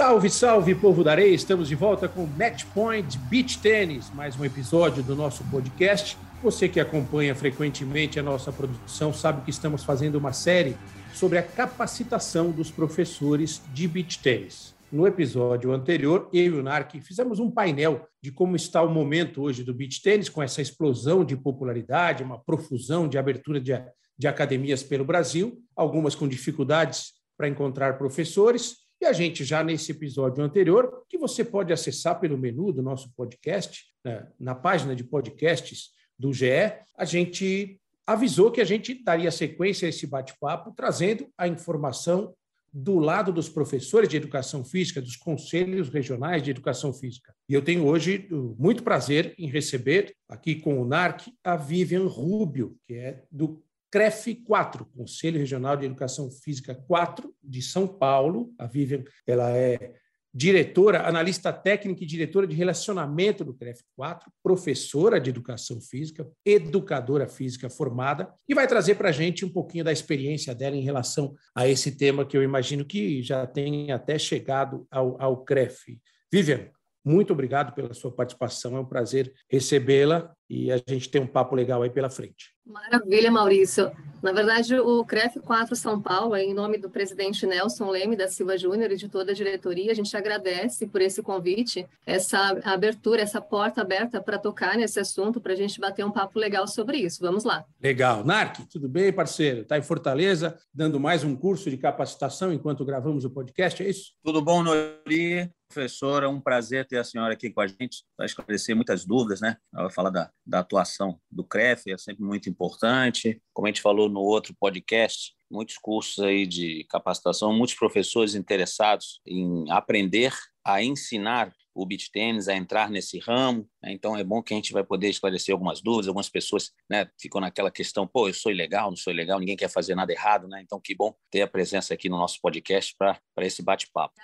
Salve, salve, povo da areia! Estamos de volta com Match Point Beach Tennis, mais um episódio do nosso podcast. Você que acompanha frequentemente a nossa produção sabe que estamos fazendo uma série sobre a capacitação dos professores de beach tennis. No episódio anterior, eu e o Narc fizemos um painel de como está o momento hoje do beach tennis, com essa explosão de popularidade, uma profusão de abertura de, de academias pelo Brasil, algumas com dificuldades para encontrar professores. E a gente, já nesse episódio anterior, que você pode acessar pelo menu do nosso podcast, né, na página de podcasts do GE, a gente avisou que a gente daria sequência a esse bate-papo, trazendo a informação do lado dos professores de educação física, dos conselhos regionais de educação física. E eu tenho hoje muito prazer em receber aqui com o NARC a Vivian Rubio, que é do CREF 4, Conselho Regional de Educação Física 4 de São Paulo. A Vivian, ela é diretora, analista técnica e diretora de relacionamento do CREF4, professora de educação física, educadora física formada, e vai trazer para a gente um pouquinho da experiência dela em relação a esse tema que eu imagino que já tem até chegado ao, ao CREF. Vivian, muito obrigado pela sua participação, é um prazer recebê-la e a gente tem um papo legal aí pela frente. Maravilha, Maurício. Na verdade, o CREF 4 São Paulo, em nome do presidente Nelson Leme da Silva Júnior e de toda a diretoria, a gente agradece por esse convite, essa abertura, essa porta aberta para tocar nesse assunto, para a gente bater um papo legal sobre isso. Vamos lá. Legal. Narc, tudo bem, parceiro? Está em Fortaleza, dando mais um curso de capacitação enquanto gravamos o podcast, é isso? Tudo bom, Nori? Professora, um prazer ter a senhora aqui com a gente para esclarecer muitas dúvidas, né? Ela vai falar da, da atuação do CREF, é sempre muito importante. Como a gente falou no outro podcast, muitos cursos aí de capacitação, muitos professores interessados em aprender a ensinar o beach tênis a entrar nesse ramo. Né? Então é bom que a gente vai poder esclarecer algumas dúvidas. Algumas pessoas né, ficam naquela questão: pô, eu sou ilegal, não sou ilegal, ninguém quer fazer nada errado, né? Então que bom ter a presença aqui no nosso podcast para esse bate-papo.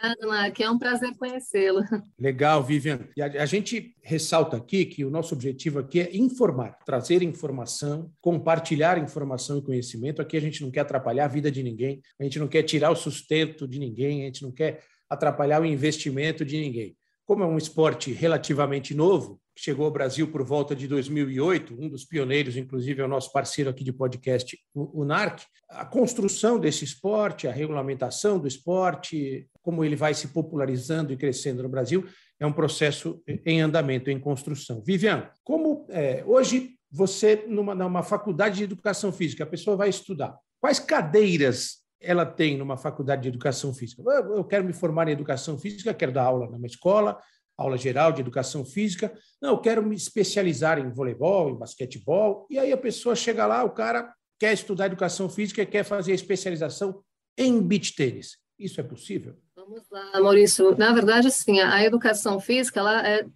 Obrigada, que é um prazer conhecê-lo. Legal, Vivian. E a, a gente ressalta aqui que o nosso objetivo aqui é informar, trazer informação, compartilhar informação e conhecimento. Aqui a gente não quer atrapalhar a vida de ninguém, a gente não quer tirar o sustento de ninguém, a gente não quer atrapalhar o investimento de ninguém. Como é um esporte relativamente novo, chegou ao Brasil por volta de 2008, um dos pioneiros, inclusive, é o nosso parceiro aqui de podcast, o, NARC, a construção desse esporte, a regulamentação do esporte, como ele vai se popularizando e crescendo no Brasil, é um processo em andamento, em construção. Vivian, como é, hoje você, numa, numa faculdade de educação física, a pessoa vai estudar, quais cadeiras ela tem numa faculdade de educação física? Eu quero me formar em educação física, quero dar aula numa escola, aula geral de educação física. Não, eu quero me especializar em voleibol, em basquetebol. E aí a pessoa chega lá, o cara quer estudar educação física e quer fazer especialização em beach tênis. Isso é possível? Vamos lá, Maurício. Na verdade, assim, a educação física ela é,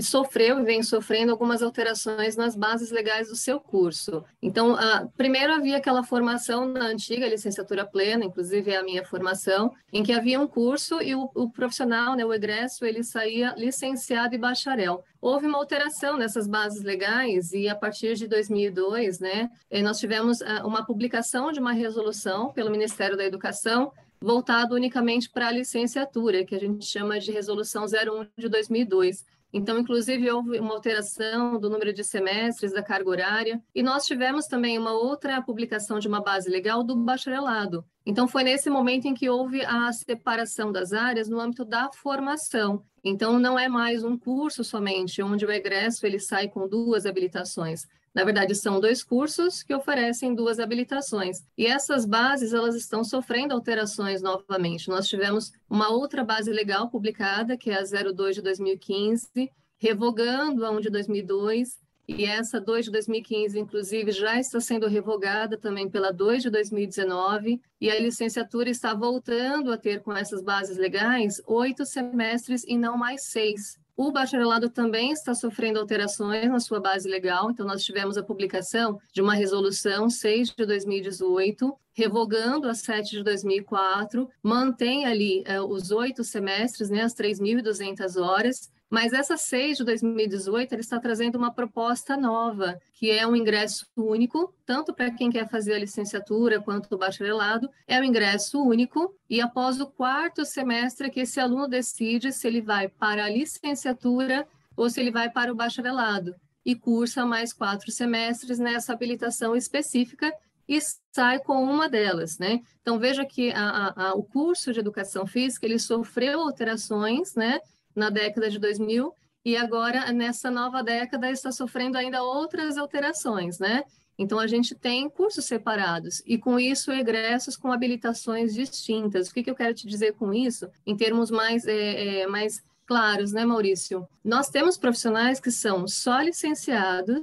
sofreu e vem sofrendo algumas alterações nas bases legais do seu curso. Então, a, primeiro havia aquela formação na antiga licenciatura plena, inclusive é a minha formação, em que havia um curso e o, o profissional, né, o egresso, ele saía licenciado e bacharel. Houve uma alteração nessas bases legais e a partir de 2002, né, eh, nós tivemos ah, uma publicação de uma resolução pelo Ministério da Educação voltado unicamente para a licenciatura, que a gente chama de Resolução 01 de 2002. Então, inclusive, houve uma alteração do número de semestres da carga horária, e nós tivemos também uma outra publicação de uma base legal do bacharelado. Então, foi nesse momento em que houve a separação das áreas no âmbito da formação. Então, não é mais um curso somente, onde o egresso ele sai com duas habilitações, na verdade, são dois cursos que oferecem duas habilitações. E essas bases, elas estão sofrendo alterações novamente. Nós tivemos uma outra base legal publicada, que é a 02 de 2015, revogando a 1 de 2002, e essa 2 de 2015, inclusive, já está sendo revogada também pela 2 de 2019, e a licenciatura está voltando a ter com essas bases legais oito semestres e não mais seis. O bacharelado também está sofrendo alterações na sua base legal, então nós tivemos a publicação de uma resolução 6 de 2018, revogando a 7 de 2004, mantém ali uh, os oito semestres, né, as 3.200 horas, Mas essa SEI de 2018 ele está trazendo uma proposta nova, que é um ingresso único, tanto para quem quer fazer a licenciatura quanto o bacharelado, é um ingresso único, e após o quarto semestre que esse aluno decide se ele vai para a licenciatura ou se ele vai para o bacharelado, e cursa mais quatro semestres nessa habilitação específica e sai com uma delas, né? Então veja que a, a, a, o curso de educação física ele sofreu alterações, né? Na década de 2000 e agora nessa nova década está sofrendo ainda outras alterações, né? Então a gente tem cursos separados e com isso egressos com habilitações distintas. O que, que eu quero te dizer com isso? Em termos mais é, é, mais claros, né, Maurício? Nós temos profissionais que são só licenciados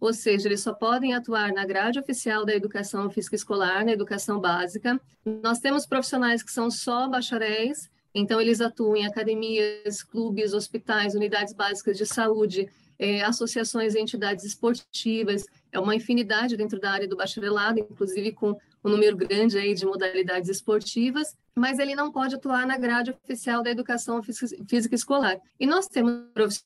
ou seja, eles só podem atuar na grade oficial da educação física escolar, na educação básica. Nós temos profissionais que são só bacharéis, então, eles atuam em academias, clubes, hospitais, unidades básicas de saúde, é, associações e entidades esportivas, é uma infinidade dentro da área do bacharelado, inclusive com um número grande aí de modalidades esportivas, mas ele não pode atuar na grade oficial da educação física escolar. E nós temos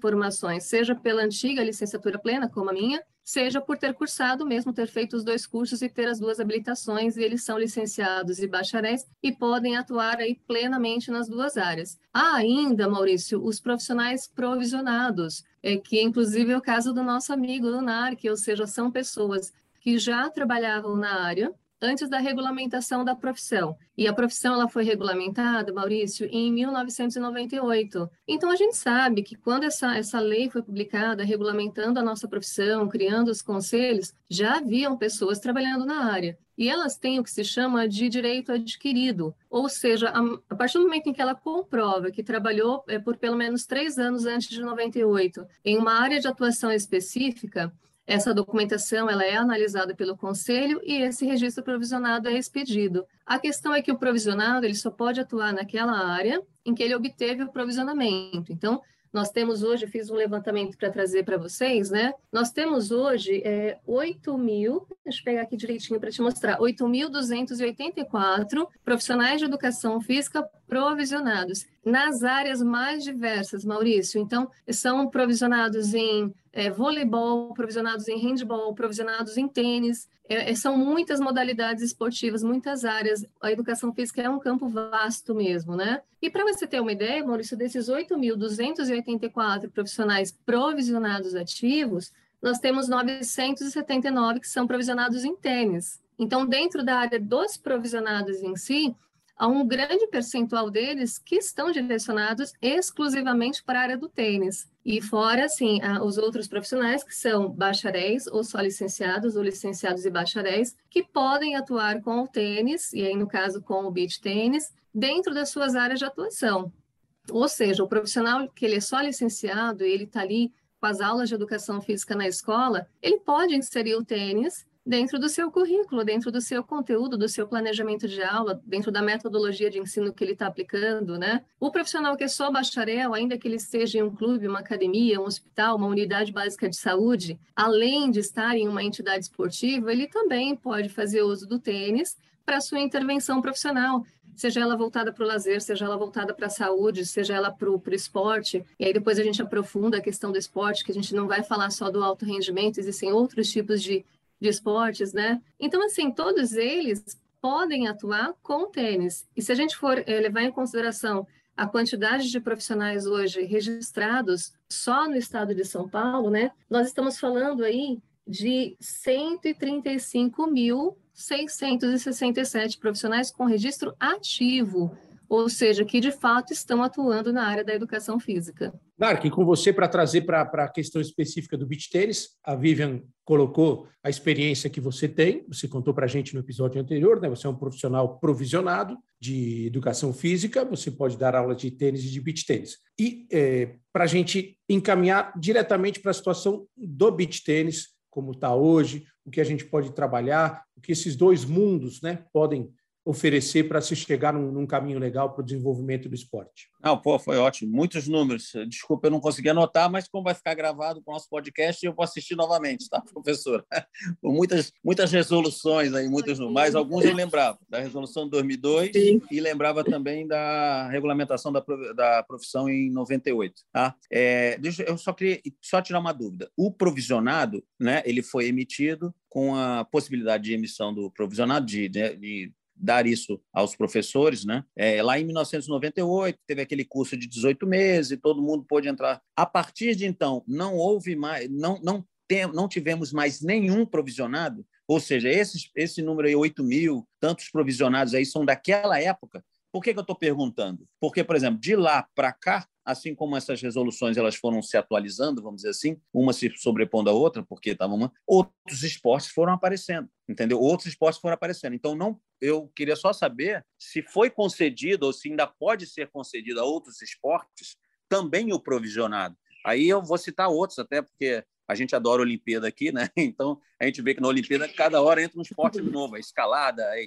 formações, seja pela antiga licenciatura plena, como a minha, seja por ter cursado mesmo, ter feito os dois cursos e ter as duas habilitações, e eles são licenciados e bacharéis e podem atuar aí plenamente nas duas áreas. Há ainda, Maurício, os profissionais provisionados, é, que inclusive é o caso do nosso amigo Lunar, que, ou seja, são pessoas que já trabalhavam na área, antes da regulamentação da profissão. E a profissão ela foi regulamentada, Maurício, em 1998. Então a gente sabe que quando essa, essa lei foi publicada, regulamentando a nossa profissão, criando os conselhos, já haviam pessoas trabalhando na área. E elas têm o que se chama de direito adquirido, ou seja, a, a partir do momento em que ela comprova que trabalhou é, por pelo menos três anos antes de 98 em uma área de atuação específica, essa documentação ela é analisada pelo conselho e esse registro provisionado é expedido. A questão é que o provisionado ele só pode atuar naquela área em que ele obteve o provisionamento. Então, nós temos hoje, fiz um levantamento para trazer para vocês, né? Nós temos hoje é, 8 mil, deixa eu pegar aqui direitinho para te mostrar, 8.284 profissionais de educação física provisionados nas áreas mais diversas, Maurício. Então, são provisionados em é, voleibol, provisionados em handball, provisionados em tênis. É, é, são muitas modalidades esportivas, muitas áreas. A educação física é um campo vasto mesmo, né? E para você ter uma ideia, Maurício, desses 8.284 profissionais provisionados ativos, nós temos 979 que são provisionados em tênis. Então, dentro da área dos provisionados em si, há um grande percentual deles que estão direcionados exclusivamente para a área do tênis. E fora, assim, os outros profissionais que são bacharéis ou só licenciados ou licenciados e bacharéis que podem atuar com o tênis, e aí no caso com o beach tênis, dentro das suas áreas de atuação. Ou seja, o profissional que ele é só licenciado, ele está ali com as aulas de educação física na escola, ele pode inserir o tênis dentro do seu currículo, dentro do seu conteúdo, do seu planejamento de aula, dentro da metodologia de ensino que ele está aplicando, né? O profissional que é só bacharel, ainda que ele esteja em um clube, uma academia, um hospital, uma unidade básica de saúde, além de estar em uma entidade esportiva, ele também pode fazer uso do tênis para sua intervenção profissional seja ela voltada para o lazer, seja ela voltada para a saúde, seja ela para o esporte. E aí depois a gente aprofunda a questão do esporte, que a gente não vai falar só do alto rendimento, existem outros tipos de de esportes, né? Então, assim, todos eles podem atuar com tênis. E se a gente for é, levar em consideração a quantidade de profissionais hoje registrados só no estado de São Paulo, né? Nós estamos falando aí de 135.667 profissionais com registro ativo ou seja, que de fato estão atuando na área da educação física. Dark, com você para trazer para a questão específica do beach tênis, a Vivian colocou a experiência que você tem, você contou para a gente no episódio anterior, né? Você é um profissional provisionado de educação física, você pode dar aula de tênis e de beach tênis. E é, para a gente encaminhar diretamente para a situação do beach tênis, como está hoje, o que a gente pode trabalhar, o que esses dois mundos né, podem oferecer para se chegar num, num caminho legal para o desenvolvimento do esporte. Não, pô, foi ótimo. Muitos números. Desculpa, eu não consegui anotar, mas como vai ficar gravado com o nosso podcast, eu vou assistir novamente, tá, professor? muitas, muitas resoluções aí, muitos mais alguns eu lembrava. Da resolução de 2002 Sim. e lembrava também da regulamentação da, da profissão em 98, tá? É, deixa, eu só queria só tirar uma dúvida. O provisionado, né, ele foi emitido com a possibilidade de emissão do provisionado, de, de, de dar isso aos professores, né? É, lá em 1998 teve aquele curso de 18 meses e todo mundo pôde entrar. A partir de então não houve mais, não não tem, não tivemos mais nenhum provisionado. Ou seja, esses, esse número aí, 8 mil, tantos provisionados aí são daquela época. Por que, que eu estou perguntando? Porque, por exemplo, de lá para cá, assim como essas resoluções elas foram se atualizando, vamos dizer assim, uma se sobrepondo à outra, porque estavam outros esportes foram aparecendo, entendeu? Outros esportes foram aparecendo. Então não, eu queria só saber se foi concedido ou se ainda pode ser concedido a outros esportes também o provisionado. Aí eu vou citar outros, até porque a gente adora a Olimpíada aqui, né? Então a gente vê que na Olimpíada cada hora entra um esporte novo, a escalada, a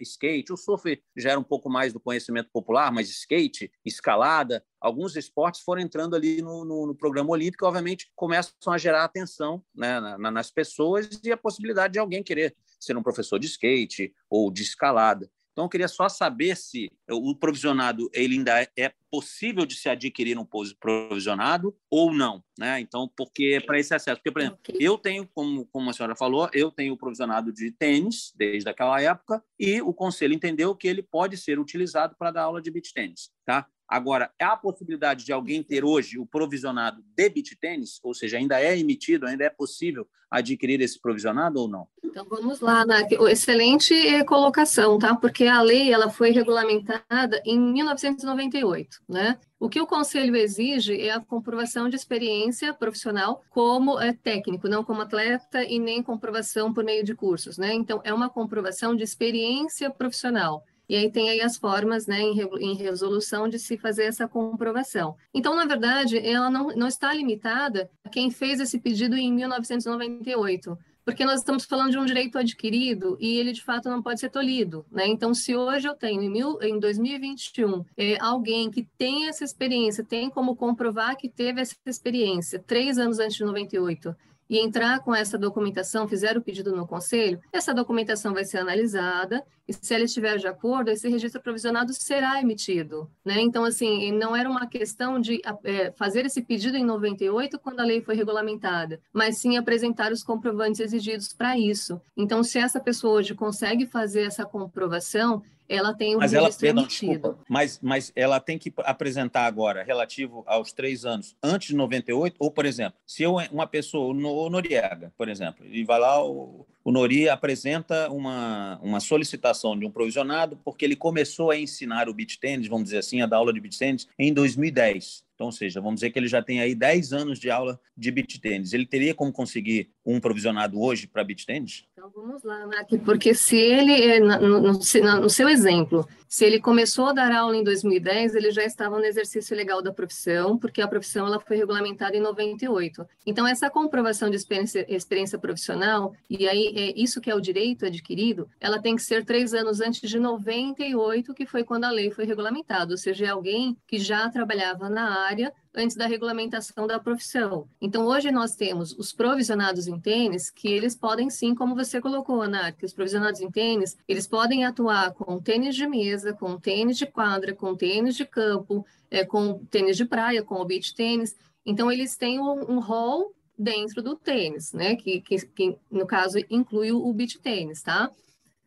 skate, o surf já era um pouco mais do conhecimento popular, mas skate, escalada, alguns esportes foram entrando ali no, no, no programa olímpico, obviamente começam a gerar atenção né, na, nas pessoas e a possibilidade de alguém querer ser um professor de skate ou de escalada. Então, eu queria só saber se o provisionado ele ainda é possível de se adquirir um provisionado ou não, né? Então, porque para esse acesso, porque por exemplo, okay. eu tenho, como, como a senhora falou, eu tenho o provisionado de tênis desde aquela época e o conselho entendeu que ele pode ser utilizado para dar aula de beach tênis, tá? Agora, há a possibilidade de alguém ter hoje o provisionado de beach tênis, ou seja, ainda é emitido, ainda é possível adquirir esse provisionado ou não? Então vamos lá, né? excelente colocação, tá? Porque a lei ela foi regulamentada em 1998, né? O que o conselho exige é a comprovação de experiência profissional como é, técnico, não como atleta e nem comprovação por meio de cursos, né? Então é uma comprovação de experiência profissional. E aí tem aí as formas, né, em, resolução de se fazer essa comprovação. Então, na verdade, ela não, não está limitada a quem fez esse pedido em 1998 porque nós estamos falando de um direito adquirido e ele de fato não pode ser tolhido, né? Então, se hoje eu tenho em, mil, em 2021 é, alguém que tem essa experiência, tem como comprovar que teve essa experiência três anos antes de 98 e entrar com essa documentação, fizer o pedido no conselho, essa documentação vai ser analisada e se ela estiver de acordo, esse registro provisionado será emitido, né? Então, assim, não era uma questão de é, fazer esse pedido em 98 quando a lei foi regulamentada, mas sim apresentar os comprovantes exigidos para isso. Então, se essa pessoa hoje consegue fazer essa comprovação, ela tem o mas ela, perdão, desculpa, mas, mas ela tem que apresentar agora, relativo aos três anos, antes de 98, ou, por exemplo, se eu, uma pessoa, o Noriega, por exemplo, e vai lá, o, o Nori apresenta uma, uma solicitação de um provisionado porque ele começou a ensinar o beach tennis, vamos dizer assim, a dar aula de beach tennis em 2010. Então, ou seja, vamos dizer que ele já tem aí 10 anos de aula de beach tênis. Ele teria como conseguir um provisionado hoje para beach? Então, vamos lá, Nath, porque se ele, no, no, seu exemplo, se ele começou a dar aula em 2010, ele já estava no exercício legal da profissão, porque a profissão ela foi regulamentada em 98. Então, essa comprovação de experiência, experiência profissional, e aí é isso que é o direito adquirido, ela tem que ser três anos antes de 98, que foi quando a lei foi regulamentada, ou seja, é alguém que já trabalhava na área antes da regulamentação da profissão. Então, hoje nós temos os provisionados em tênis, que eles podem sim, como você colocou, Ana, que os provisionados em tênis, eles podem atuar com tênis de mesa, com tênis de quadra, com tênis de campo, é, com tênis de praia, com o beach tênis. Então, eles têm um, um rol dentro do tênis, né? Que, que, que, no caso inclui o beach tênis, tá?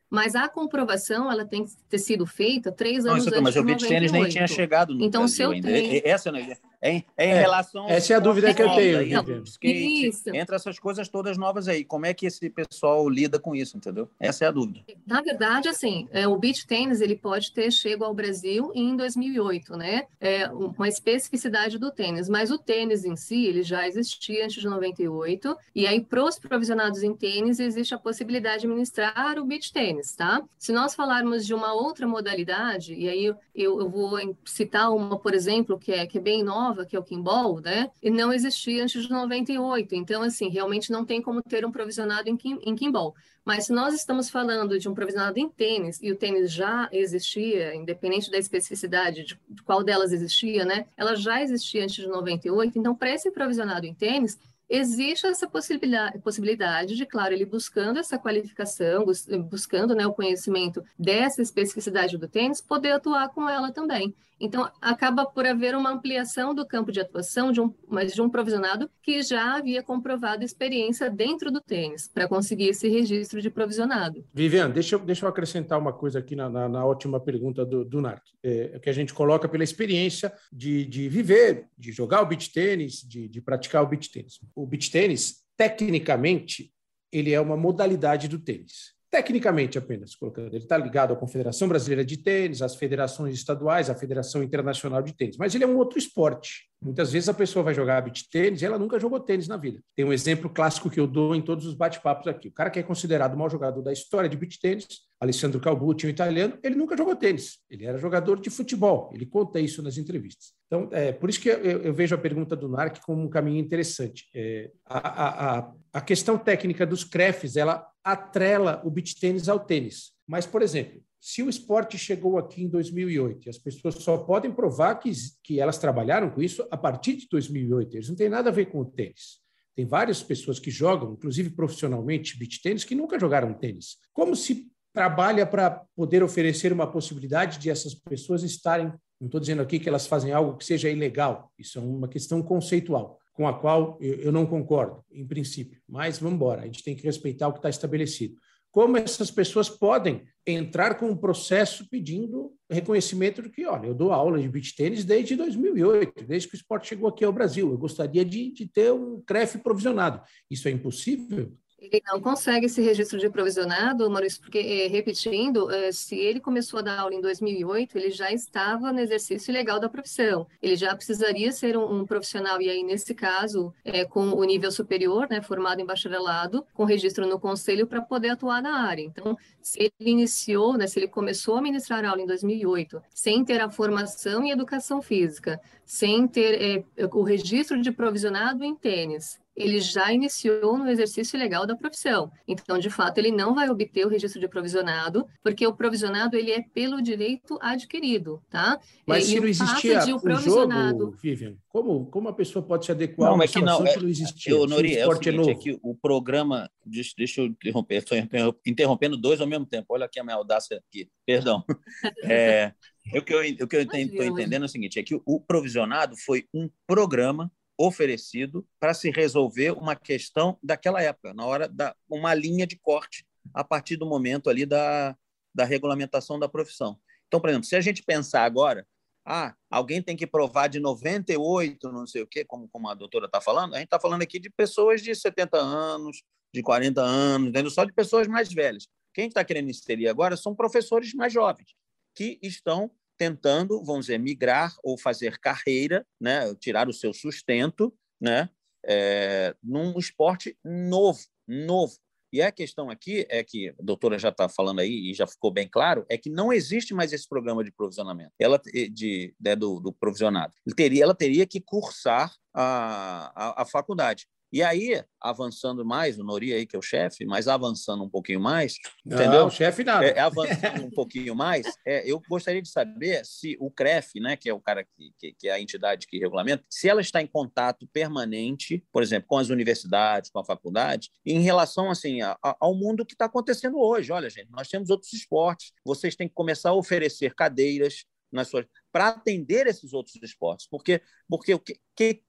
Mas a comprovação ela tem que ter sido feita três anos Não, antes mas o beach tênis nem tinha chegado no então, Brasil se eu ainda. Tenho... Essa não é em, em é, relação essa é a dúvida que eu tenho aí, não, skate, isso. entre essas coisas todas novas aí como é que esse pessoal lida com isso entendeu? Essa é a dúvida. Na verdade assim é, o beach tennis ele pode ter chego ao Brasil em 2008 né? É uma especificidade do tênis mas o tênis em si ele já existia antes de 98 e aí para os provisionados em tênis existe a possibilidade de ministrar o beach tênis tá? Se nós falarmos de uma outra modalidade e aí eu, eu vou citar uma por exemplo que é que é bem nova nova, que é o kimball, né? E não existia antes de 98. Então, assim, realmente não tem como ter um provisionado em, em kimball. Mas se nós estamos falando de um provisionado em tênis e o tênis já existia, independente da especificidade de, de qual delas existia, né? Ela já existia antes de 98. Então, para esse provisionado em tênis, existe essa possibilidade, possibilidade de, claro, ele buscando essa qualificação, buscando né, o conhecimento dessa especificidade do tênis, poder atuar com ela também. Então, acaba por haver uma ampliação do campo de atuação de um, mas de um provisionado que já havia comprovado experiência dentro do tênis, para conseguir esse registro de provisionado. Viviane, deixa eu, deixa eu acrescentar uma coisa aqui na, na, na ótima pergunta do, do NARC, é, que a gente coloca pela experiência de, de viver, de jogar o beach tênis, de, de praticar o beach tênis. O beach tênis, tecnicamente, ele é uma modalidade do tênis tecnicamente apenas, colocando. Ele está ligado à Confederação Brasileira de Tênis, às federações estaduais, à Federação Internacional de Tênis, mas ele é um outro esporte. Muitas vezes a pessoa vai jogar beach tênis e ela nunca jogou tênis na vida. Tem um exemplo clássico que eu dou em todos os bate-papos aqui. O cara que é considerado o maior jogador da história de beach tênis, Alessandro Calbucci, um italiano, ele nunca jogou tênis. Ele era jogador de futebol. Ele conta isso nas entrevistas. Então, é por isso que eu, eu vejo a pergunta do Narc como um caminho interessante. É, a, a, a questão técnica dos CREFs, ela atrela o beach tênis ao tênis. Mas, por exemplo, se o esporte chegou aqui em 2008 e as pessoas só podem provar que, que elas trabalharam com isso a partir de 2008, eles não têm nada a ver com o tênis. Tem várias pessoas que jogam, inclusive profissionalmente, beach tênis, que nunca jogaram tênis. Como se trabalha para poder oferecer uma possibilidade de essas pessoas estarem, não estou dizendo aqui que elas fazem algo que seja ilegal, isso é uma questão conceitual, com a qual eu não concordo, em princípio, mas vamos embora, a gente tem que respeitar o que está estabelecido como essas pessoas podem entrar com um processo pedindo reconhecimento de que, olha, eu dou aula de beach tênis desde 2008, desde que o esporte chegou aqui ao Brasil. Eu gostaria de, de ter um CREF provisionado. Isso é impossível? Ele não consegue esse registro de provisionado, Maurício, porque, eh, repetindo, eh, se ele começou a dar aula em 2008, ele já estava no exercício legal da profissão. Ele já precisaria ser um, um profissional, e aí, nesse caso, é, com o nível superior, né, formado em bacharelado, com registro no conselho para poder atuar na área. Então, se ele iniciou, né, se ele começou a ministrar aula em 2008, sem ter a formação em educação física, sem ter é, o registro de provisionado em tênis, ele já iniciou no exercício legal da profissão. Então, de fato, ele não vai obter o registro de provisionado, porque o provisionado ele é pelo direito adquirido, tá? Mas e se não existia um provisionado... jogo, Vivian, como, como a pessoa pode se adequar não, a uma que não, é, não existia? Eu, Nori, é o seguinte, é, novo. é que o programa... Deixa, deixa eu interromper, estou interrompendo dois ao mesmo tempo. Olha aqui a minha audácia aqui. Perdão. É, o que eu estou entendendo é o seguinte, é que o provisionado foi um programa oferecido para se resolver uma questão daquela época, na hora da uma linha de corte a partir do momento ali da, da regulamentação da profissão. Então, por exemplo, se a gente pensar agora, ah, alguém tem que provar de 98, não sei o quê, como, como a doutora está falando, a gente está falando aqui de pessoas de 70 anos, de 40 anos, só de pessoas mais velhas. Quem está querendo inserir agora são professores mais jovens, que estão tentando, vamos dizer, migrar ou fazer carreira, né, tirar o seu sustento, né, é, num esporte novo, novo. E a questão aqui é que a doutora já está falando aí e já ficou bem claro, é que não existe mais esse programa de provisionamento, ela de, né, do, do provisionado. Teria, ela teria que cursar a, a, a faculdade. E aí, avançando mais, o Nori aí, que é o chefe, mas avançando um pouquinho mais, não, entendeu? o chefe nada. É, avançando um pouquinho mais, é, eu gostaria de saber se o CREF, né, que é o cara que, que, que, é a entidade que regulamenta, se ela está em contato permanente, por exemplo, com as universidades, com a faculdade, em relação assim a, a, ao mundo que está acontecendo hoje. Olha, gente, nós temos outros esportes, vocês têm que começar a oferecer cadeiras nas suas para atender esses outros esportes. Porque, porque o que,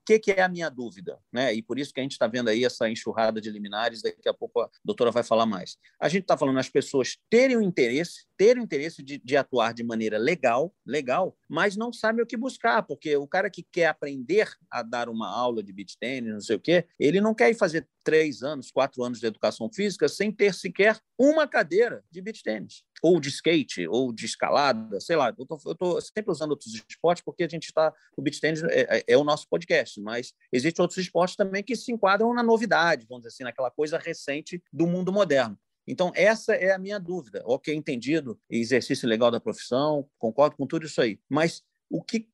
que, que é a minha dúvida? Né? E por isso que a gente está vendo aí essa enxurrada de liminares, daqui a pouco a doutora vai falar mais. A gente está falando as pessoas terem o interesse, terem o interesse de, de atuar de maneira legal, legal, mas não sabem o que buscar, porque o cara que quer aprender a dar uma aula de beach tennis, não sei o quê, ele não quer ir fazer três anos, quatro anos de educação física sem ter sequer uma cadeira de beach tennis, ou de skate, ou de escalada, sei lá. Eu estou sempre usando outros esportes, porque a gente está. O beach tennis é, é, é, o nosso podcast, mas existem outros esportes também que se enquadram na novidade, vamos dizer assim, naquela coisa recente do mundo moderno. Então, essa é a minha dúvida. Ok, entendido, exercício legal da profissão, concordo com tudo isso aí. Mas o que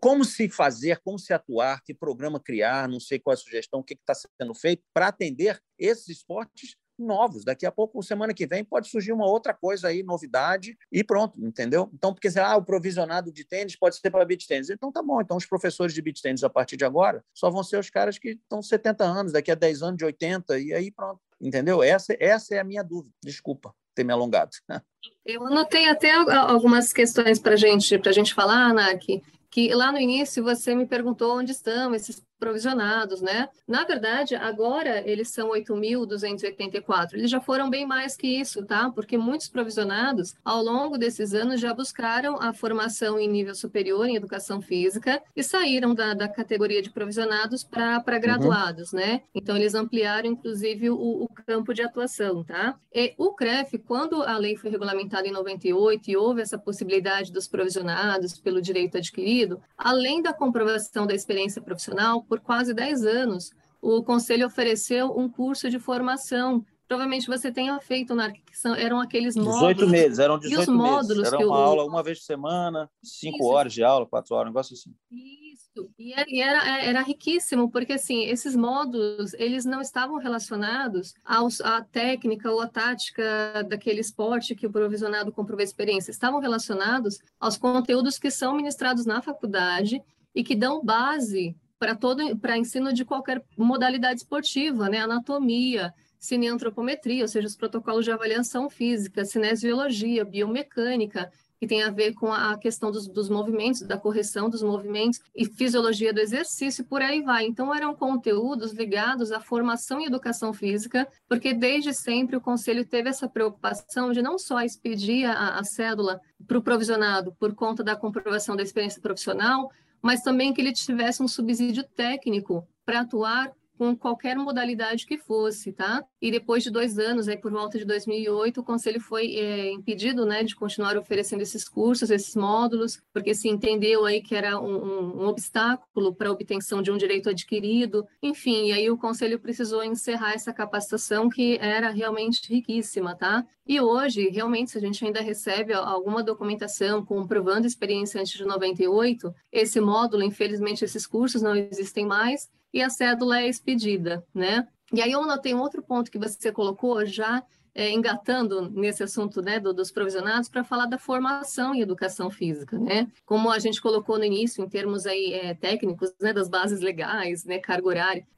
como se fazer, como se atuar, que programa criar, não sei qual é a sugestão, o que está sendo feito para atender esses esportes novos. Daqui a pouco, semana que vem, pode surgir uma outra coisa aí, novidade, e pronto, entendeu? Então, porque ah, o provisionado de tênis pode ser para beat tênis. Então, tá bom. Então, os professores de beat tênis, a partir de agora, só vão ser os caras que estão 70 anos, daqui a 10 anos, de 80, e aí pronto. Entendeu? Essa, essa é a minha dúvida. Desculpa ter me alongado. Eu anotei até algumas questões para gente, a gente falar, Anak, que lá no início você me perguntou onde estão esses provisionados, né? Na verdade, agora eles são 8.284. Eles já foram bem mais que isso, tá? Porque muitos provisionados, ao longo desses anos, já buscaram a formação em nível superior em educação física e saíram da, da categoria de provisionados para uhum. graduados, uhum. né? Então, eles ampliaram, inclusive, o, o, campo de atuação, tá? E o CREF, quando a lei foi regulamentada em 98 e houve essa possibilidade dos provisionados pelo direito adquirido, além da comprovação da experiência profissional, por quase 10 anos, o Conselho ofereceu um curso de formação. Provavelmente você tenha feito, Narc, que são, eram aqueles módulos. 18 meses, eram 18 e os módulos meses. Era uma eu... aula uma vez por semana, cinco Isso. horas de aula, quatro horas, um negócio assim. Isso, e era, e era, riquíssimo, porque assim, esses módulos, eles não estavam relacionados aos, à técnica ou à tática daquele esporte que o provisionado comprovou a experiência, estavam relacionados aos conteúdos que são ministrados na faculdade e que dão base para todo para ensino de qualquer modalidade esportiva, né? Anatomia, cineantropometria, ou seja, os protocolos de avaliação física, cinesiologia, biomecânica, que tem a ver com a questão dos, dos, movimentos, da correção dos movimentos e fisiologia do exercício, por aí vai. Então, eram conteúdos ligados à formação e educação física, porque desde sempre o Conselho teve essa preocupação de não só expedir a, a cédula para o provisionado por conta da comprovação da experiência profissional, mas também que ele tivesse um subsídio técnico para atuar com qualquer modalidade que fosse, tá? E depois de dois anos, aí por volta de 2008, o conselho foi é, impedido, né, de continuar oferecendo esses cursos, esses módulos, porque se entendeu aí que era um, um, um obstáculo para a obtenção de um direito adquirido, enfim, e aí o conselho precisou encerrar essa capacitação que era realmente riquíssima, tá? E hoje, realmente, se a gente ainda recebe alguma documentação comprovando experiência antes de 98, esse módulo, infelizmente, esses cursos não existem mais, e a cédula é expedida, né? E aí eu anotei um outro ponto que você colocou já é, engatando nesse assunto né, do, dos provisionados para falar da formação em educação física, né? Como a gente colocou no início, em termos aí é, técnicos, né, das bases legais, né, carga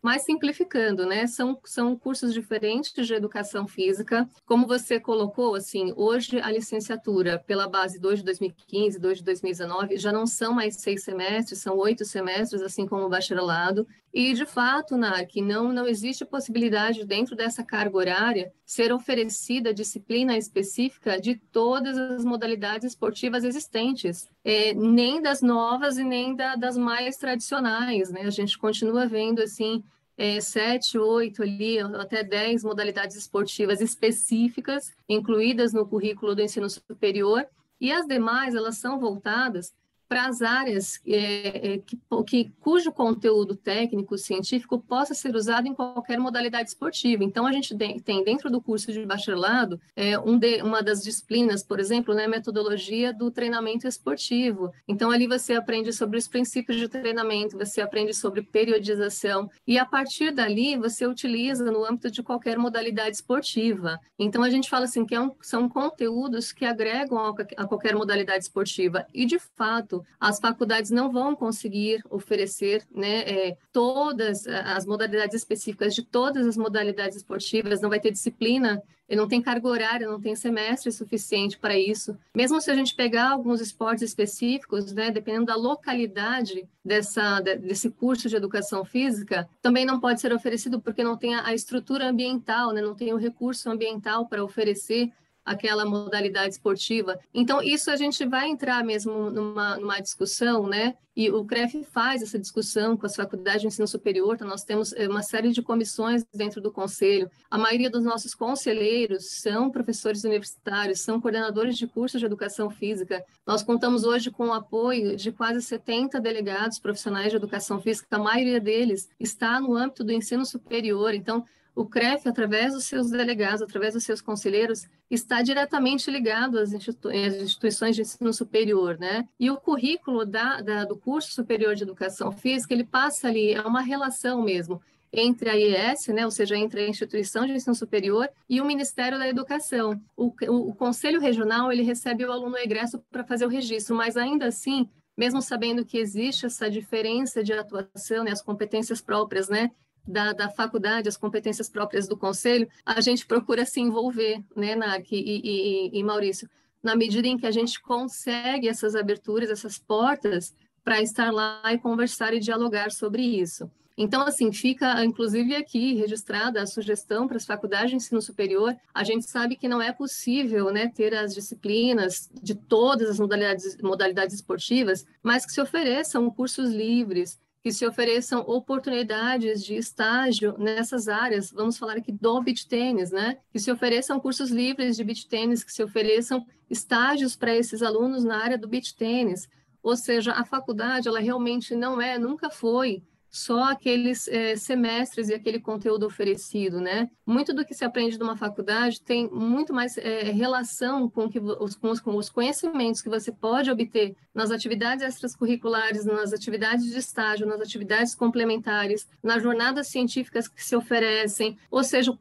mas simplificando, né? São, são cursos diferentes de educação física. Como você colocou, assim, hoje a licenciatura pela base 2 de 2015, 2 de 2019, já não são mais seis semestres, são oito semestres, assim como o bacharelado. E, de fato, NARC, não, não existe possibilidade dentro dessa carga horária ser oferecida disciplina específica de todas as modalidades esportivas existentes, é, nem das novas e nem da, das mais tradicionais. Né? A gente continua vendo, assim, é, sete, oito ali, até dez modalidades esportivas específicas incluídas no currículo do ensino superior, e as demais, elas são voltadas para as áreas é, é, que, que, cujo conteúdo técnico científico possa ser usado em qualquer modalidade esportiva. Então, a gente tem dentro do curso de bacharelado é, um de, uma das disciplinas, por exemplo, né, metodologia do treinamento esportivo. Então, ali você aprende sobre os princípios de treinamento, você aprende sobre periodização e a partir dali você utiliza no âmbito de qualquer modalidade esportiva. Então, a gente fala assim que é um, são conteúdos que agregam a, a qualquer modalidade esportiva e, de fato, as faculdades não vão conseguir oferecer né, é, todas as modalidades específicas de todas as modalidades esportivas, não vai ter disciplina, não tem carga horária, não tem semestre suficiente para isso. Mesmo se a gente pegar alguns esportes específicos, né, dependendo da localidade dessa, desse curso de educação física, também não pode ser oferecido porque não tem a estrutura ambiental, né, não tem o recurso ambiental para oferecer aquela modalidade esportiva. Então, isso a gente vai entrar mesmo numa, numa discussão, né? E o CREF faz essa discussão com as faculdades de ensino superior, então nós temos eh, uma série de comissões dentro do conselho. A maioria dos nossos conselheiros são professores universitários, são coordenadores de cursos de educação física. Nós contamos hoje com o apoio de quase 70 delegados profissionais de educação física, a maioria deles está no âmbito do ensino superior. Então, o CREF, através dos seus delegados, através dos seus conselheiros, está diretamente ligado às, institu às instituições de ensino superior, né? E o currículo da, da, do curso superior de educação física, ele passa ali, é uma relação mesmo entre a IES, né, ou seja, entre a instituição de ensino superior e o Ministério da Educação. O, o, o Conselho Regional ele recebe o aluno egresso para fazer o registro, mas ainda assim, mesmo sabendo que existe essa diferença de atuação, né, as competências próprias, né, da, da faculdade, as competências próprias do conselho, a gente procura se envolver, né, Narc e, e, e Maurício, na medida em que a gente consegue essas aberturas, essas portas para estar lá e conversar e dialogar sobre isso. Então, assim, fica inclusive aqui registrada a sugestão para as faculdades de ensino superior. A gente sabe que não é possível né, ter as disciplinas de todas as modalidades, modalidades esportivas, mas que se ofereçam cursos livres, que se ofereçam oportunidades de estágio nessas áreas. Vamos falar aqui do beach tênis, né? Que se ofereçam cursos livres de beach tênis, que se ofereçam estágios para esses alunos na área do beach tênis. Ou seja, a faculdade, ela realmente não é, nunca foi só aqueles é, semestres e aquele conteúdo oferecido, né? Muito do que se aprende numa faculdade tem muito mais é, relação com, que, os, com, os, com os conhecimentos que você pode obter nas atividades extracurriculares, nas atividades de estágio, nas atividades complementares, nas jornadas científicas que se oferecem. Ou seja,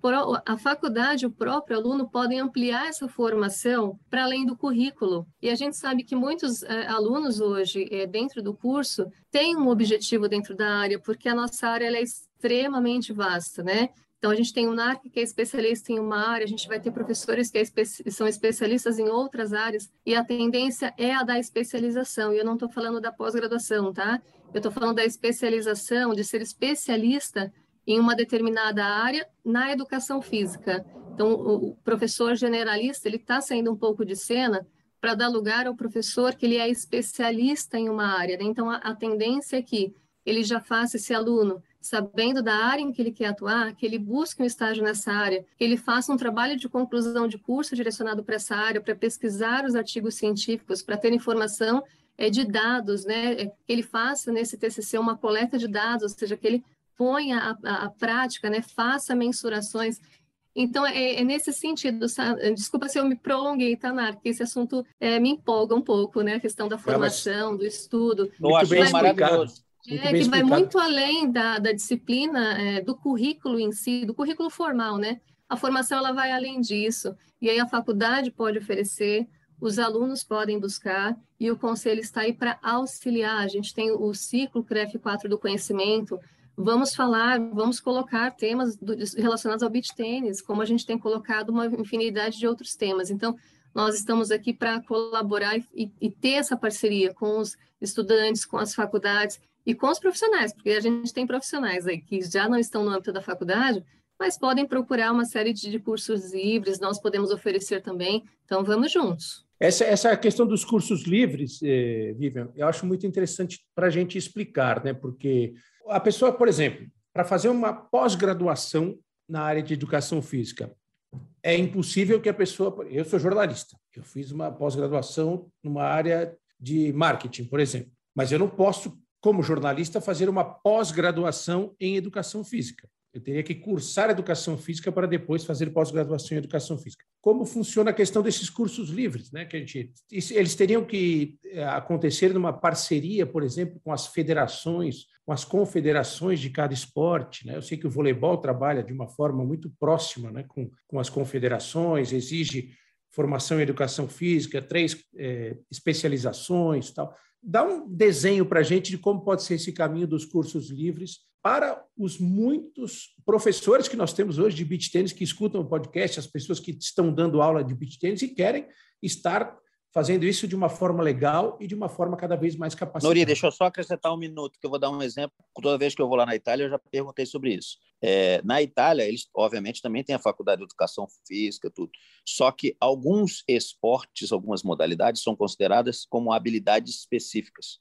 a faculdade, o próprio aluno podem ampliar essa formação para além do currículo. E a gente sabe que muitos é, alunos hoje, dentro do curso, têm um objetivo dentro da área, porque a nossa área é extremamente vasta, né? Então, a gente tem um NARC que é especialista em uma área, a gente vai ter professores que é espe são especialistas em outras áreas, e a tendência é a da especialização, e eu não estou falando da pós-graduação, tá? Eu estou falando da especialização, de ser especialista em uma determinada área na educação física. Então, o professor generalista, ele está saindo um pouco de cena para dar lugar ao professor que ele é especialista em uma área. Né? Então, a, a tendência é que ele já faça esse aluno sabendo da área em que ele quer atuar, que ele busque um estágio nessa área, que ele faça um trabalho de conclusão de curso direcionado para essa área, para pesquisar os artigos científicos, para ter informação é, de dados, né? É, que ele faça nesse TCC uma coleta de dados, ou seja, que ele ponha a, a, a prática, né? Faça mensurações. Então, é, é, nesse sentido, sabe? desculpa se eu me prolonguei, Tanar, porque esse assunto é, me empolga um pouco, né? A questão da formação, do estudo. Eu acho maravilhoso. É, que vai muito além da, da disciplina, é, do currículo em si, do currículo formal, né? A formação ela vai além disso. E aí a faculdade pode oferecer, os alunos podem buscar, e o conselho está aí para auxiliar. A gente tem o ciclo CREF 4 do conhecimento. Vamos falar, vamos colocar temas do, relacionados ao beach tênis, como a gente tem colocado uma infinidade de outros temas. Então, nós estamos aqui para colaborar e, e, ter essa parceria com os estudantes, com as faculdades e com os profissionais, porque a gente tem profissionais aí que já não estão no âmbito da faculdade, mas podem procurar uma série de cursos livres, nós podemos oferecer também, então vamos juntos. Essa, essa questão dos cursos livres, eh, Vivian, eu acho muito interessante para a gente explicar, né? porque a pessoa, por exemplo, para fazer uma pós-graduação na área de educação física, é impossível que a pessoa. Eu sou jornalista, eu fiz uma pós-graduação numa área de marketing, por exemplo, mas eu não posso como jornalista, fazer uma pós-graduação em educação física. Eu teria que cursar educação física para depois fazer pós-graduação em educação física. Como funciona a questão desses cursos livres, né? Que a gente, eles teriam que eh, acontecer numa parceria, por exemplo, com as federações, com as confederações de cada esporte, né? Eu sei que o voleibol trabalha de uma forma muito próxima, né? Com, com as confederações, exige formação em educação física, três é, especializações, tal dá um desenho para a gente de como pode ser esse caminho dos cursos livres para os muitos professores que nós temos hoje de beach tênis que escutam o podcast, as pessoas que estão dando aula de beach tênis e querem estar fazendo isso de uma forma legal e de uma forma cada vez mais capacitada. Nori, deixa eu só acrescentar um minuto, que eu vou dar um exemplo. Toda vez que eu vou lá na Itália, eu já perguntei sobre isso. É, na Itália, eles, obviamente, também têm a faculdade de educação física, tudo. Só que alguns esportes, algumas modalidades, são consideradas como habilidades específicas.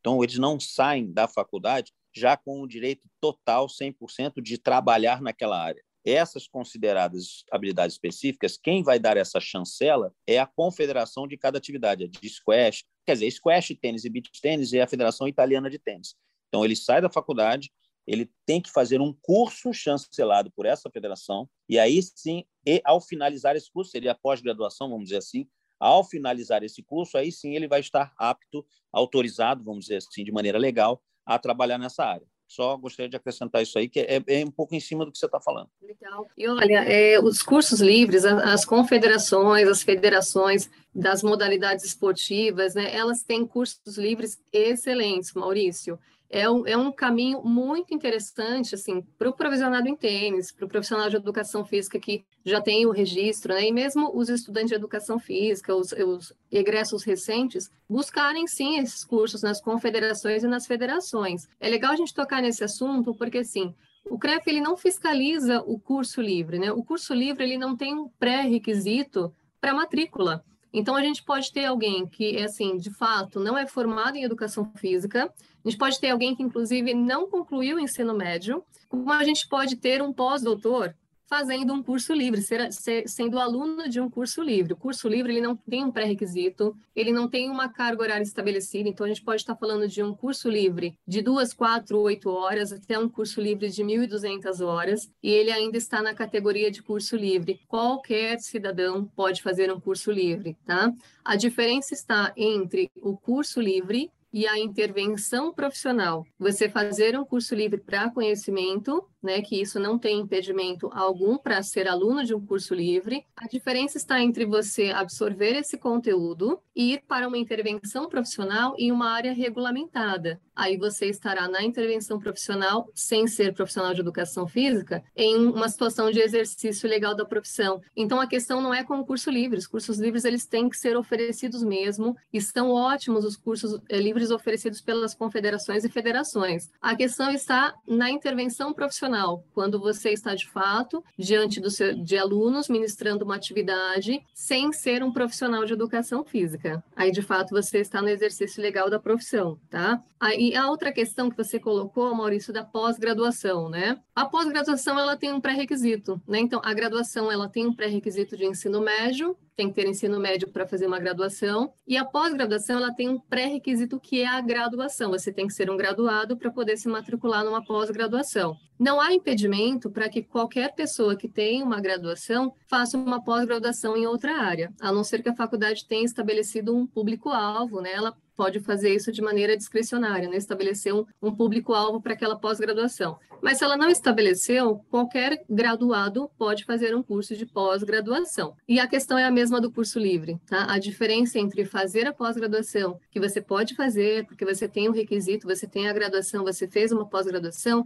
Então, eles não saem da faculdade já com o direito total, 100%, de trabalhar naquela área essas consideradas habilidades específicas, quem vai dar essa chancela é a confederação de cada atividade, de squash, quer dizer, squash, tênis e beach tênis é a Federação Italiana de Tênis. Então, ele sai da faculdade, ele tem que fazer um curso chancelado por essa federação, e aí sim, e ao finalizar esse curso, seria a pós-graduação, vamos dizer assim, ao finalizar esse curso, aí sim ele vai estar apto, autorizado, vamos dizer assim, de maneira legal, a trabalhar nessa área. Só gostaria de acrescentar isso aí, que é, é um pouco em cima do que você está falando. Legal. E olha, é, os cursos livres, as confederações, as federações das modalidades esportivas, né, elas têm cursos livres excelentes, Maurício é um, é um caminho muito interessante assim, para o provisionado em tênis, para o profissional de educação física que já tem o registro, né? e mesmo os estudantes de educação física, os, os egressos recentes, buscarem sim esses cursos nas confederações e nas federações. É legal a gente tocar nesse assunto, porque assim, o CREF ele não fiscaliza o curso livre, né? O curso livre ele não tem um pré-requisito para matrícula. Então, a gente pode ter alguém que, assim, de fato, não é formado em educação física, a gente pode ter alguém que, inclusive, não concluiu o ensino médio, como a gente pode ter um pós-doutor fazendo um curso livre, ser, ser, sendo aluno de um curso livre. O curso livre ele não tem um pré-requisito, ele não tem uma carga horária estabelecida, então a gente pode estar falando de um curso livre de duas, quatro, oito horas, até um curso livre de 1.200 horas, e ele ainda está na categoria de curso livre. Qualquer cidadão pode fazer um curso livre, tá? A diferença está entre o curso livre e a intervenção profissional. Você fazer um curso livre para conhecimento né, que isso não tem impedimento algum para ser aluno de um curso livre. A diferença está entre você absorver esse conteúdo e ir para uma intervenção profissional em uma área regulamentada. Aí você estará na intervenção profissional, sem ser profissional de educação física, em uma situação de exercício legal da profissão. Então a questão não é com o curso livre. Os cursos livres eles têm que ser oferecidos mesmo. Estão ótimos os cursos eh, livres oferecidos pelas confederações e federações. A questão está na intervenção profissional quando você está de fato diante seu, de alunos ministrando uma atividade sem ser um profissional de educação física. Aí, de fato, você está no exercício legal da profissão, tá? Aí, a outra questão que você colocou, Maurício, da pós-graduação, né? A pós-graduação, ela tem um pré-requisito, né? Então, a graduação, ela tem um pré-requisito de ensino médio, tem que ter ensino médio para fazer uma graduação, e a pós-graduação ela tem um pré-requisito que é a graduação. Você tem que ser um graduado para poder se matricular numa pós-graduação. Não há impedimento para que qualquer pessoa que tenha uma graduação faça uma pós-graduação em outra área, a não ser que a faculdade tenha estabelecido um público-alvo, né? Ela pode fazer isso de maneira discricionária, né? estabelecer um, um público-alvo para aquela pós-graduação. Mas se ela não estabeleceu, qualquer graduado pode fazer um curso de pós-graduação. E a questão é a mesma do curso livre, tá? A diferença entre fazer a pós-graduação, que você pode fazer, porque você tem o um requisito, você tem a graduação, você fez uma pós-graduação,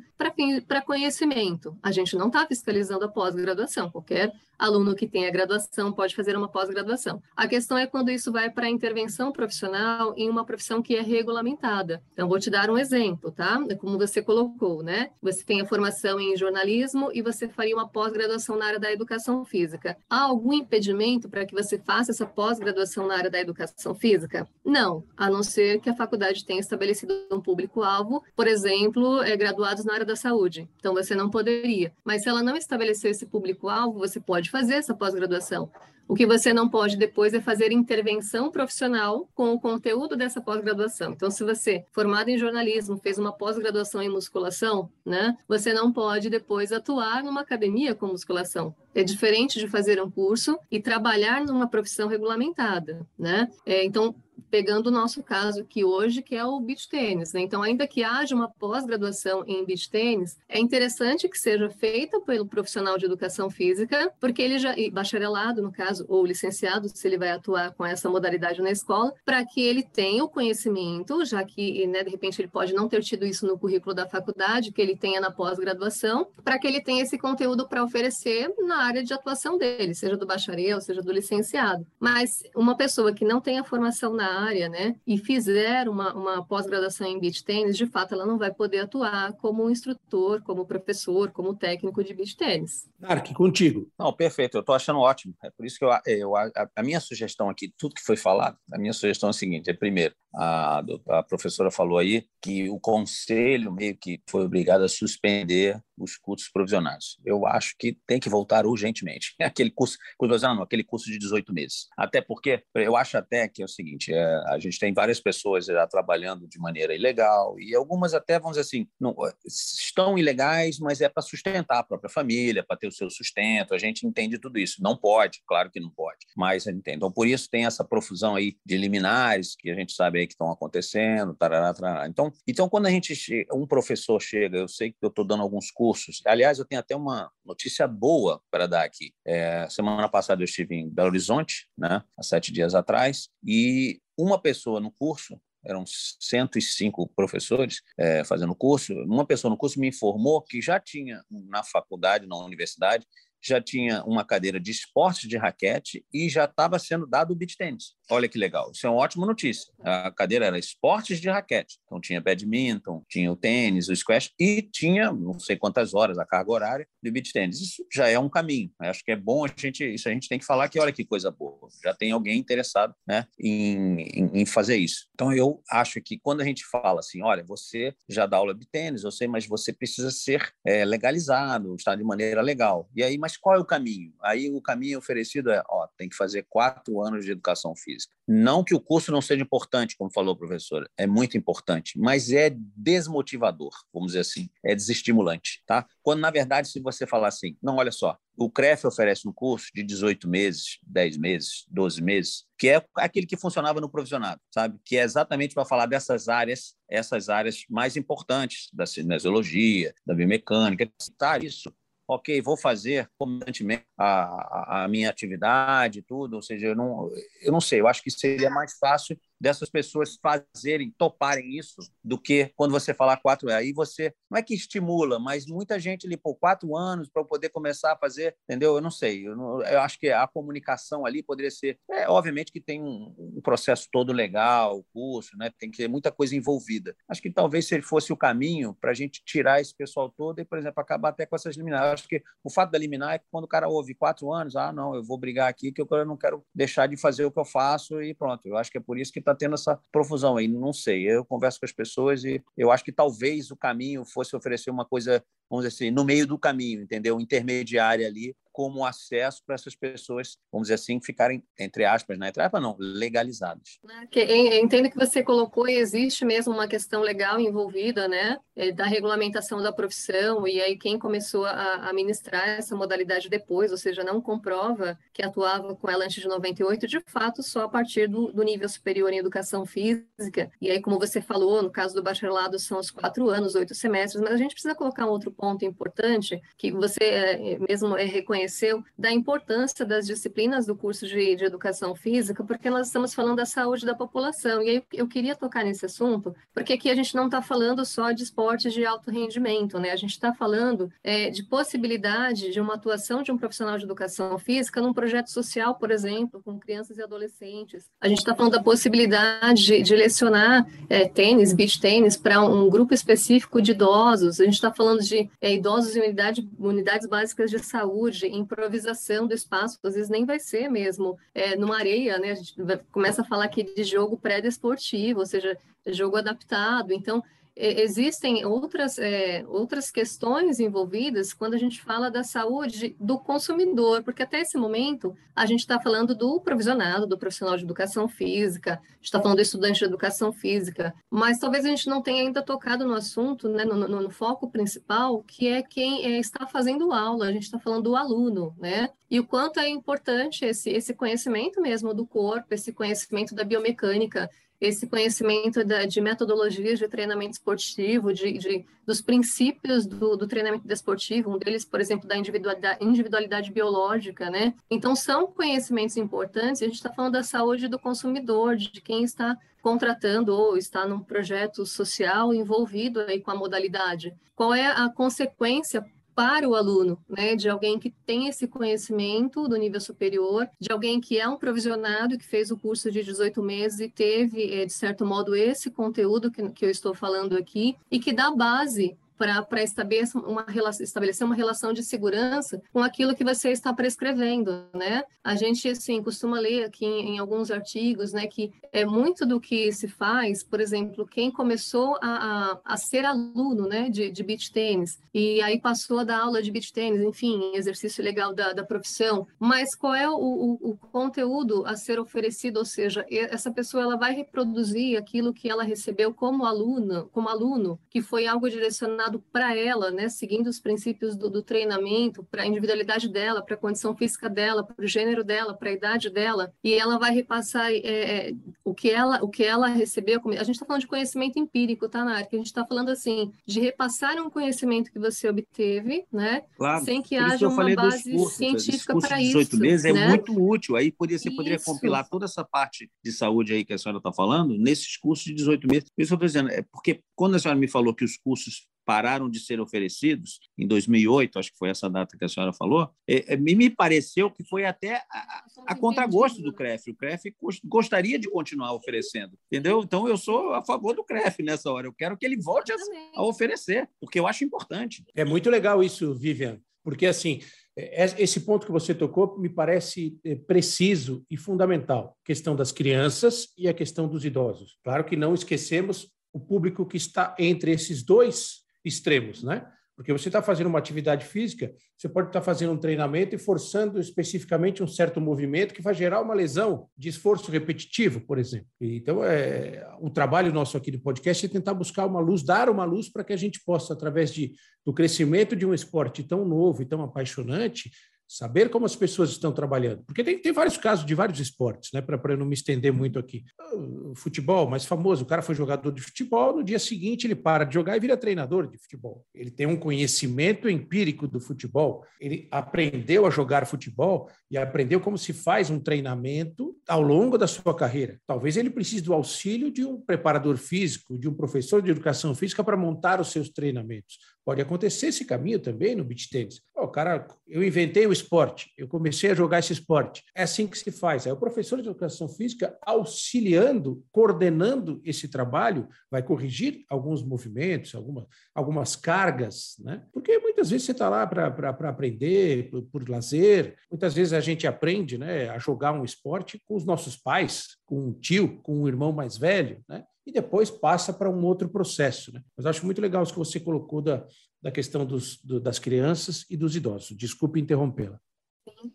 para conhecimento. A gente não está fiscalizando a pós-graduação. Qualquer aluno que tenha graduação pode fazer uma pós-graduação. A questão é quando isso vai para a intervenção profissional em uma profissão que é regulamentada. Então, vou te dar um exemplo, tá? É como você colocou, né? Você tem a formação em jornalismo e você faria uma pós-graduação na área da educação física. Há algum impedimento para que você faça essa pós-graduação na área da educação física? Não, a não ser que a faculdade tenha estabelecido um público-alvo, por exemplo, é, graduados na área da saúde. Então, você não poderia. Mas se ela não estabeleceu esse público-alvo, você pode fazer essa pós-graduação. O que você não pode depois é fazer intervenção profissional com o conteúdo dessa pós-graduação. Então, se você, formado em jornalismo, fez uma pós-graduação em musculação, né, você não pode depois atuar numa academia com musculação. É diferente de fazer um curso e trabalhar numa profissão regulamentada, né? É, então, pegando o nosso caso aqui hoje, que é o beach tênis. Né? Então, ainda que haja uma pós-graduação em beach tênis, é interessante que seja feita pelo profissional de educação física, porque ele já, e bacharelado no caso, ou licenciado, se ele vai atuar com essa modalidade na escola, para que ele tenha o conhecimento, já que, né, de repente, ele pode não ter tido isso no currículo da faculdade, que ele tenha na pós-graduação, para que ele tenha esse conteúdo para oferecer na área de atuação dele, seja do bacharel, seja do licenciado. Mas uma pessoa que não tenha formação na área, né, e fizer uma, uma pós-graduação em beach tênis, de fato, ela não vai poder atuar como instrutor, como professor, como técnico de beach tênis. Narc, contigo. Não, perfeito, eu estou achando ótimo. É por isso que eu, eu a, a, minha sugestão aqui, tudo que foi falado, a minha sugestão é a seguinte: é primeiro, a, a professora falou aí que o conselho meio que foi obrigado a suspender os cursos provisionados. Eu acho que tem que voltar urgentemente. Aquele curso, não, aquele curso de 18 meses. Até porque eu acho até que é o seguinte, é, a gente tem várias pessoas já trabalhando de maneira ilegal e algumas até, vamos dizer assim, não, estão ilegais, mas é para sustentar a própria família, para ter o seu sustento. A gente entende tudo isso. Não pode, claro que não pode, mas entende. Então, por isso tem essa profusão aí de liminares que a gente sabe aí que estão acontecendo, tarará, tarará. Então, então, quando a gente um professor chega, eu sei que eu estou dando alguns cursos. Aliás, eu tenho até uma notícia boa para dar aqui. É, semana passada eu estive em Belo Horizonte, né, há sete dias atrás, e uma pessoa no curso eram 105 professores é, fazendo curso. Uma pessoa no curso me informou que já tinha na faculdade, na universidade, já tinha uma cadeira de esportes de raquete e já estava sendo dado o beach tênis. Olha que legal, isso é uma ótima notícia. A cadeira era esportes de raquete, então tinha badminton, tinha o tênis, o squash e tinha não sei quantas horas a carga horária de beach tênis. Isso já é um caminho. Acho que é bom a gente, isso a gente tem que falar que olha que coisa boa. Já tem alguém interessado, né, em, em, em fazer isso. Então eu acho que quando a gente fala assim, olha, você já dá aula de tênis, eu sei, mas você precisa ser é, legalizado, estar de maneira legal. E aí mas qual é o caminho? Aí o caminho oferecido é, ó, tem que fazer quatro anos de educação física. Não que o curso não seja importante, como falou a professora, é muito importante, mas é desmotivador, vamos dizer assim, é desestimulante, tá? Quando, na verdade, se você falar assim, não, olha só, o CREF oferece um curso de 18 meses, 10 meses, 12 meses, que é aquele que funcionava no provisionado, sabe? Que é exatamente para falar dessas áreas, essas áreas mais importantes da cinesiologia, da biomecânica, citar isso ok, vou fazer constantemente a, a, minha atividade, tudo, ou seja, eu não, eu não sei, eu acho que seria mais fácil dessas pessoas fazerem, toparem isso, do que quando você falar quatro aí você não é que estimula, mas muita gente ali por quatro anos para poder começar a fazer, entendeu? Eu não sei, eu, não, eu, acho que a comunicação ali poderia ser, é obviamente que tem um, um processo todo legal, o curso, né? Tem que ter muita coisa envolvida. Acho que talvez se ele fosse o caminho para a gente tirar esse pessoal todo e, por exemplo, acabar até com essas liminares. Acho que o fato da liminar é que quando o cara ouve quatro anos, ah, não, eu vou brigar aqui que eu não quero deixar de fazer o que eu faço e pronto. Eu acho que é por isso que está tendo essa profusão aí. Não sei, eu converso com as pessoas e eu acho que talvez o caminho fosse oferecer uma coisa, vamos dizer assim, no meio do caminho, entendeu? Intermediária ali, como acesso para essas pessoas, vamos dizer assim, ficarem, entre aspas, né? etapa não, legalizadas. Eu entendo que você colocou e existe mesmo uma questão legal envolvida, né, é, da regulamentação da profissão, e aí quem começou a, ministrar essa modalidade depois, ou seja, não comprova que atuava com ela antes de 98, de fato, só a partir do, do nível superior em educação física, e aí, como você falou, no caso do bacharelado são os quatro anos, oito semestres, mas a gente precisa colocar um outro ponto importante, que você é, mesmo é reconhecido reconheceu da importância das disciplinas do curso de, de, educação física, porque nós estamos falando da saúde da população. E aí eu queria tocar nesse assunto, porque aqui a gente não está falando só de esportes de alto rendimento, né? A gente está falando é, de possibilidade de uma atuação de um profissional de educação física num projeto social, por exemplo, com crianças e adolescentes. A gente está falando da possibilidade de, lecionar é, tênis, beach tênis, para um grupo específico de idosos. A gente está falando de é, idosos em unidade, unidades básicas de saúde, improvisação do espaço, às vezes nem vai ser mesmo é, numa areia, né? A gente começa a falar aqui de jogo pré-desportivo, ou seja, jogo adaptado. Então, existem outras, é, outras questões envolvidas quando a gente fala da saúde do consumidor, porque até esse momento a gente está falando do provisionado, do profissional de educação física, está falando do estudante de educação física, mas talvez a gente não tenha ainda tocado no assunto, né, no, no, no foco principal, que é quem é, está fazendo aula, a gente está falando do aluno, né? E o quanto é importante esse, esse conhecimento mesmo do corpo, esse conhecimento da biomecânica, esse conhecimento da, de metodologias de treinamento esportivo, de, de dos princípios do, do, treinamento desportivo, um deles, por exemplo, da individualidade, individualidade biológica, né? Então, são conhecimentos importantes, a gente está falando da saúde do consumidor, de quem está contratando ou está num projeto social envolvido aí com a modalidade. Qual é a consequência para o aluno, né, de alguém que tem esse conhecimento do nível superior, de alguém que é um provisionado que fez o curso de 18 meses e teve, eh, de certo modo, esse conteúdo que, que eu estou falando aqui e que dá base para estabelecer uma relação, estabelecer uma relação de segurança com aquilo que você está prescrevendo, né? A gente assim costuma ler aqui em, em alguns artigos, né, que é muito do que se faz, por exemplo, quem começou a, a, a ser aluno, né, de, de beach tênis e aí passou a dar aula de beach tênis, enfim, exercício legal da, da profissão, mas qual é o, o, o conteúdo a ser oferecido, ou seja, essa pessoa ela vai reproduzir aquilo que ela recebeu como aluna, como aluno, que foi algo direcionado para ela, né, seguindo os princípios do, do treinamento, para a individualidade dela, para a condição física dela, para o gênero dela, para a idade dela, e ela vai repassar é, é, o que ela o que ela recebeu. A gente está falando de conhecimento empírico, tá, Narc? A gente está falando assim de repassar um conhecimento que você obteve, né, claro, sem que haja uma base cursos, científica para isso. 18 meses é né? muito útil. Aí poderia, você isso. poderia compilar toda essa parte de saúde aí que a senhora está falando nesses cursos de 18 meses. Isso eu estou dizendo, é porque quando a senhora me falou que os cursos pararam de ser oferecidos em 2008, acho que foi essa data que a senhora falou, é, é, me pareceu que foi até a, a contragosto do CREF. O CREF gostaria de continuar oferecendo, entendeu? Então eu sou a favor do CREF nessa hora. Eu quero que ele volte a, a oferecer, porque eu acho importante. É muito legal isso, Vivian, porque assim é, esse ponto que você tocou me parece é, preciso e fundamental. A questão das crianças e a questão dos idosos. Claro que não esquecemos o público que está entre esses dois extremos, né? Porque você está fazendo uma atividade física, você pode estar fazendo um treinamento e forçando especificamente um certo movimento que vai gerar uma lesão de esforço repetitivo, por exemplo. Então, é, o trabalho nosso aqui do podcast é tentar buscar uma luz, dar uma luz para que a gente possa, através de, do crescimento de um esporte tão novo e tão apaixonante, saber como as pessoas estão trabalhando. Porque tem, tem vários casos de vários esportes, né? Para eu não me estender muito aqui. O futebol, mais famoso, o cara foi jogador de futebol, no dia seguinte ele para de jogar e vira treinador de futebol. Ele tem um conhecimento empírico do futebol, ele aprendeu a jogar futebol e aprendeu como se faz um treinamento ao longo da sua carreira. Talvez ele precise do auxílio de um preparador físico, de um professor de educação física para montar os seus treinamentos. Pode acontecer esse caminho também no beach tênis. O cara, eu inventei o esporte, eu comecei a jogar esse esporte. É assim que se faz. É o professor de educação física auxiliando, coordenando esse trabalho, vai corrigir alguns movimentos, alguma, algumas cargas, né? Porque muitas vezes você está lá para aprender, por, por lazer. Muitas vezes a gente aprende né, a jogar um esporte com os nossos pais, com um tio, com um irmão mais velho, né? E depois passa para um outro processo. Né? Mas acho muito legal isso que você colocou da, da questão dos, do, das crianças e dos idosos. Desculpe interrompê-la.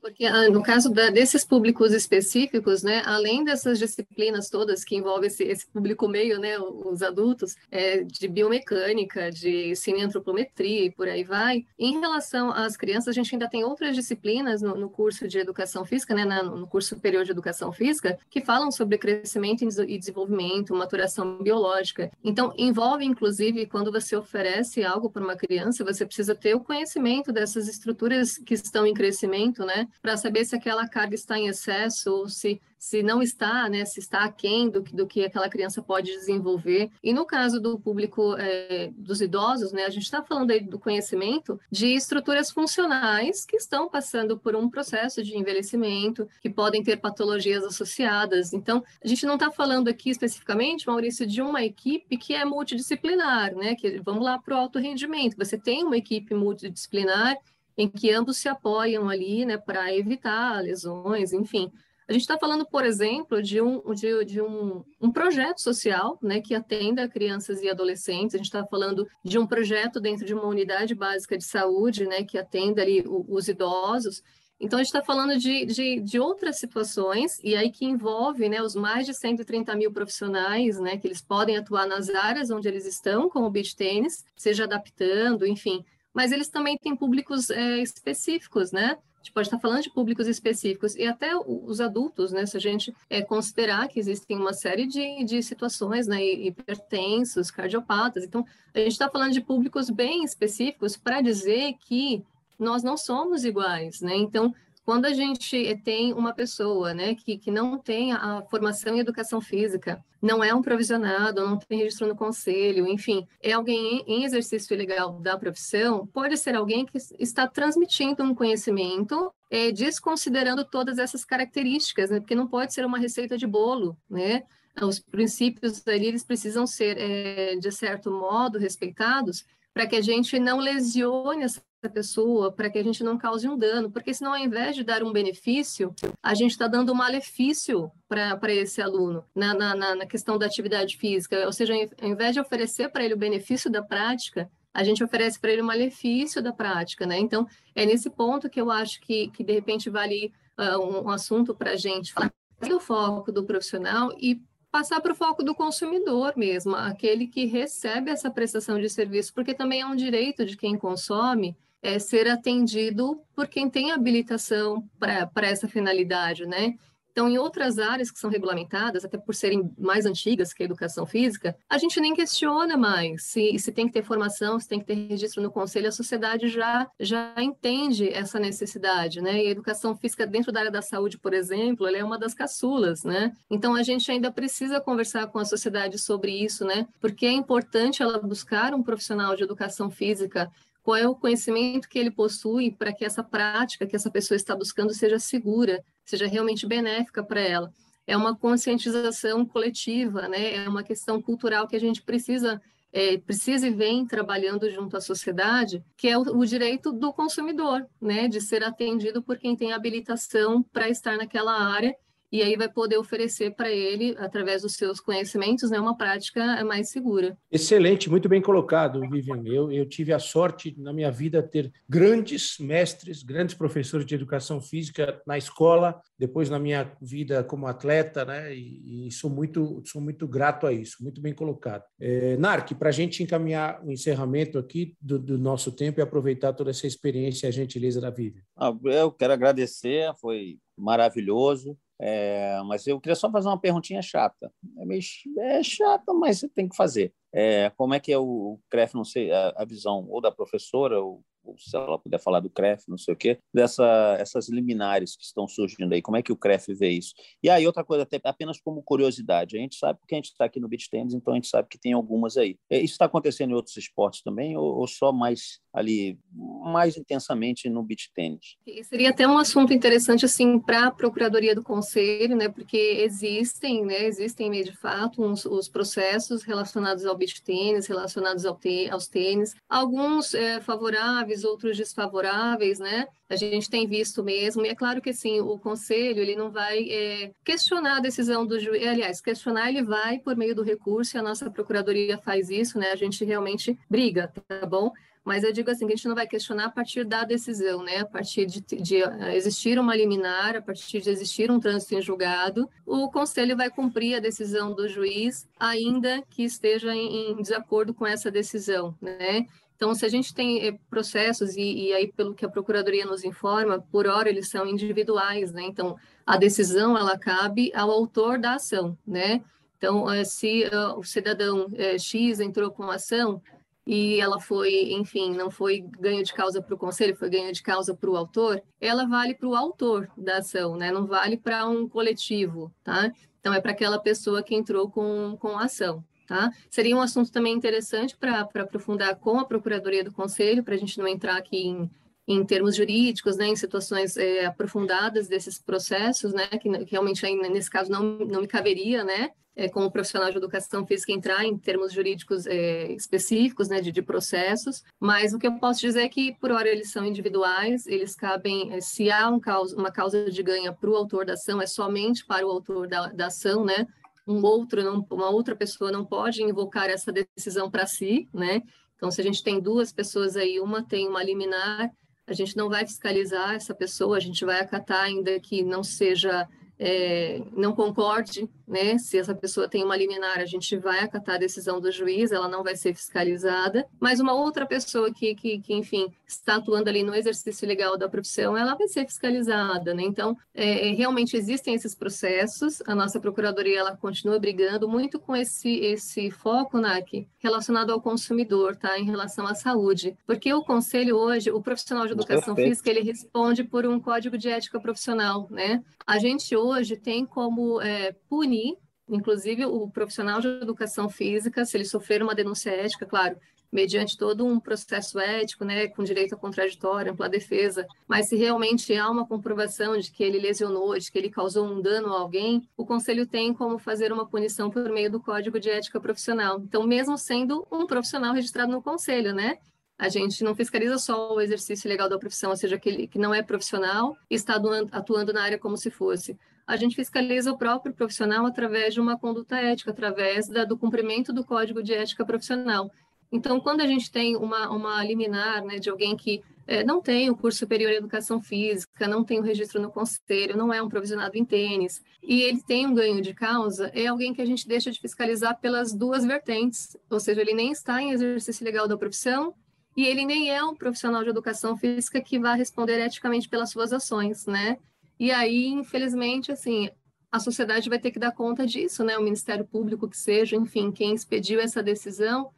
Porque ah, no caso da, desses públicos específicos, né, além dessas disciplinas todas que envolvem esse, esse público meio, né, os adultos, é, de biomecânica, de cineantropometria e por aí vai, em relação às crianças, a gente ainda tem outras disciplinas no, no curso de educação física, né, na, no curso superior de educação física, que falam sobre crescimento e desenvolvimento, maturação biológica. Então, envolve, inclusive, quando você oferece algo para uma criança, você precisa ter o conhecimento dessas estruturas que estão em crescimento, né, para saber se aquela carga está em excesso ou se, se não está, né, se está aquém do, do que aquela criança pode desenvolver. E no caso do público é, dos idosos, né, a gente está falando aí do conhecimento de estruturas funcionais que estão passando por um processo de envelhecimento, que podem ter patologias associadas. Então, a gente não está falando aqui especificamente, Maurício, de uma equipe que é multidisciplinar, né, que vamos lá para o alto rendimento. Você tem uma equipe multidisciplinar em que ambos se apoiam ali, né, para evitar lesões, enfim. A gente está falando, por exemplo, de, um, de, de um, um, projeto social né, que atenda crianças e adolescentes. A gente está falando de um projeto dentro de uma unidade básica de saúde né, que atenda ali os idosos. Então, a gente está falando de, de, de, outras situações, e aí que envolve né, os mais de 130 mil profissionais, né, que eles podem atuar nas áreas onde eles estão, como o beach tênis, seja adaptando, enfim, mas eles também têm públicos é, específicos, né? A gente pode estar falando de públicos específicos e até os adultos, né? Se a gente é, considerar que existem uma série de, de situações, né? Hipertensos, cardiopatas. Então, a gente está falando de públicos bem específicos para dizer que nós não somos iguais, né? Então, quando a gente tem uma pessoa né, que, que não tem a formação em educação física, não é um provisionado, não tem registro no conselho, enfim, é alguém em exercício ilegal da profissão, pode ser alguém que está transmitindo um conhecimento é, desconsiderando todas essas características, né, porque não pode ser uma receita de bolo, né? Os princípios ali eles precisam ser, é, de certo modo, respeitados, para que a gente não lesione essa pessoa, para que a gente não cause um dano, porque senão, ao invés de dar um benefício, a gente está dando um malefício para esse aluno na, na, na questão da atividade física. Ou seja, ao invés de oferecer para ele o benefício da prática, a gente oferece para ele o malefício da prática, né? Então, é nesse ponto que eu acho que, que de repente, vale uh, um, um assunto para a gente falar do foco do profissional e passar para o foco do consumidor mesmo, aquele que recebe essa prestação de serviço, porque também é um direito de quem consome é, ser atendido por quem tem habilitação para essa finalidade, né? Então, em outras áreas que são regulamentadas, até por serem mais antigas que a educação física, a gente nem questiona mais se, se tem que ter formação, se tem que ter registro no conselho, a sociedade já, já entende essa necessidade, né? E a educação física dentro da área da saúde, por exemplo, ela é uma das caçulas, né? Então, a gente ainda precisa conversar com a sociedade sobre isso, né? Porque é importante ela buscar um profissional de educação física qual é o conhecimento que ele possui para que essa prática que essa pessoa está buscando seja segura, seja realmente benéfica para ela. É uma conscientização coletiva, né? É uma questão cultural que a gente precisa é, precisa e vem trabalhando junto à sociedade, que é o, o, direito do consumidor, né, de ser atendido por quem tem habilitação para estar naquela área e aí vai poder oferecer para ele, através dos seus conhecimentos, né, uma prática mais segura. Excelente, muito bem colocado, Vivian. Eu, eu tive a sorte na minha vida ter grandes mestres, grandes professores de educação física na escola, depois na minha vida como atleta, né, e, e sou muito sou muito grato a isso, muito bem colocado. É, Narc, para a gente encaminhar o encerramento aqui do, do, nosso tempo e aproveitar toda essa experiência e a gentileza da Vivian. Ah, eu quero agradecer, foi maravilhoso. É, mas eu queria só fazer uma perguntinha chata. É, meio, é chata, mas você tem que fazer. É, como é que é o, o CREF, não sei, a, a visão ou da professora ou ou se ela puder falar do CREF, não sei o quê, dessa, essas liminares que estão surgindo aí, como é que o CREF vê isso? E aí, outra coisa, até apenas como curiosidade, a gente sabe porque a gente está aqui no beach tennis, então a gente sabe que tem algumas aí. É, isso está acontecendo em outros esportes também, ou, ou, só mais ali, mais intensamente no beach tennis? Seria até um assunto interessante, assim, para a Procuradoria do Conselho, né, porque existem, né, existem, de fato, uns, os processos relacionados ao beach tennis, relacionados ao te, aos tênis, alguns é, favoráveis, outros desfavoráveis, né? A gente tem visto mesmo, e é claro que assim, o conselho ele não vai é, questionar a decisão do juiz, aliás, questionar ele vai por meio do recurso, e a nossa procuradoria faz isso, né? A gente realmente briga, tá bom? Mas eu digo assim, que a gente não vai questionar a partir da decisão, né? A partir de, de existir uma liminar, a partir de existir um trânsito em julgado, o conselho vai cumprir a decisão do juiz, ainda que esteja em, em desacordo com essa decisão, né? Então, se a gente tem eh, processos, e, e, aí, pelo que a Procuradoria nos informa, por hora eles são individuais, né? Então, a decisão, ela cabe ao autor da ação, né? Então, eh, se o cidadão X entrou com a ação e ela foi, enfim, não foi ganho de causa para o conselho, foi ganho de causa para o autor, ela vale para o autor da ação, né? Não vale para um coletivo, tá? Então, é para aquela pessoa que entrou com, com a ação. Tá? Seria um assunto também interessante para aprofundar com a Procuradoria do Conselho, para a gente não entrar aqui em, em termos jurídicos, né, em situações é, aprofundadas desses processos, né, que, realmente aí, nesse caso não, não me caberia, né, é, como profissional de educação física entrar em termos jurídicos é, específicos, né, de, de, processos, mas o que eu posso dizer é que por hora eles são individuais, eles cabem, se há um causa, uma causa de ganho para o autor da ação, é somente para o autor da, da ação, né, um outro, não, uma outra pessoa não pode invocar essa decisão para si, né? Então, se a gente tem duas pessoas aí, uma tem uma liminar, a gente não vai fiscalizar essa pessoa, a gente vai acatar ainda que não seja é, não concorde, né? Se essa pessoa tem uma liminar, a gente vai acatar a decisão do juiz, ela não vai ser fiscalizada. Mas uma outra pessoa que, que, que enfim, está atuando ali no exercício legal da profissão, ela vai ser fiscalizada, né? Então, é, é realmente existem esses processos. A nossa procuradoria ela continua brigando muito com esse esse foco, NAC, relacionado ao consumidor, tá? Em relação à saúde, porque o conselho hoje, o profissional de educação Perfeito. física, ele responde por um código de ética profissional, né? A gente hoje tem como é, punir, inclusive, o profissional de educação física, se ele sofrer uma denúncia ética, claro, mediante todo um processo ético, né, com direito a contraditório, ampla defesa, mas se realmente há uma comprovação de que ele lesionou, de que ele causou um dano a alguém, o conselho tem como fazer uma punição por meio do Código de Ética Profissional. Então, mesmo sendo um profissional registrado no conselho, né? A gente não fiscaliza só o exercício legal da profissão, ou seja, aquele que não é profissional e está atuando na área como se fosse. A gente fiscaliza o próprio profissional através de uma conduta ética, através da, do cumprimento do Código de Ética Profissional. Então, quando a gente tem uma, uma liminar né, de alguém que é, não tem o curso superior em educação física, não tem o registro no conselho, não é um provisionado em tênis, e ele tem um ganho de causa, é alguém que a gente deixa de fiscalizar pelas duas vertentes, ou seja, ele nem está em exercício legal da profissão e ele nem é um profissional de educação física que vai responder eticamente pelas suas ações, né? E aí, infelizmente, assim, a sociedade vai ter que dar conta disso, né? O Ministério Público que seja, enfim, quem expediu essa decisão,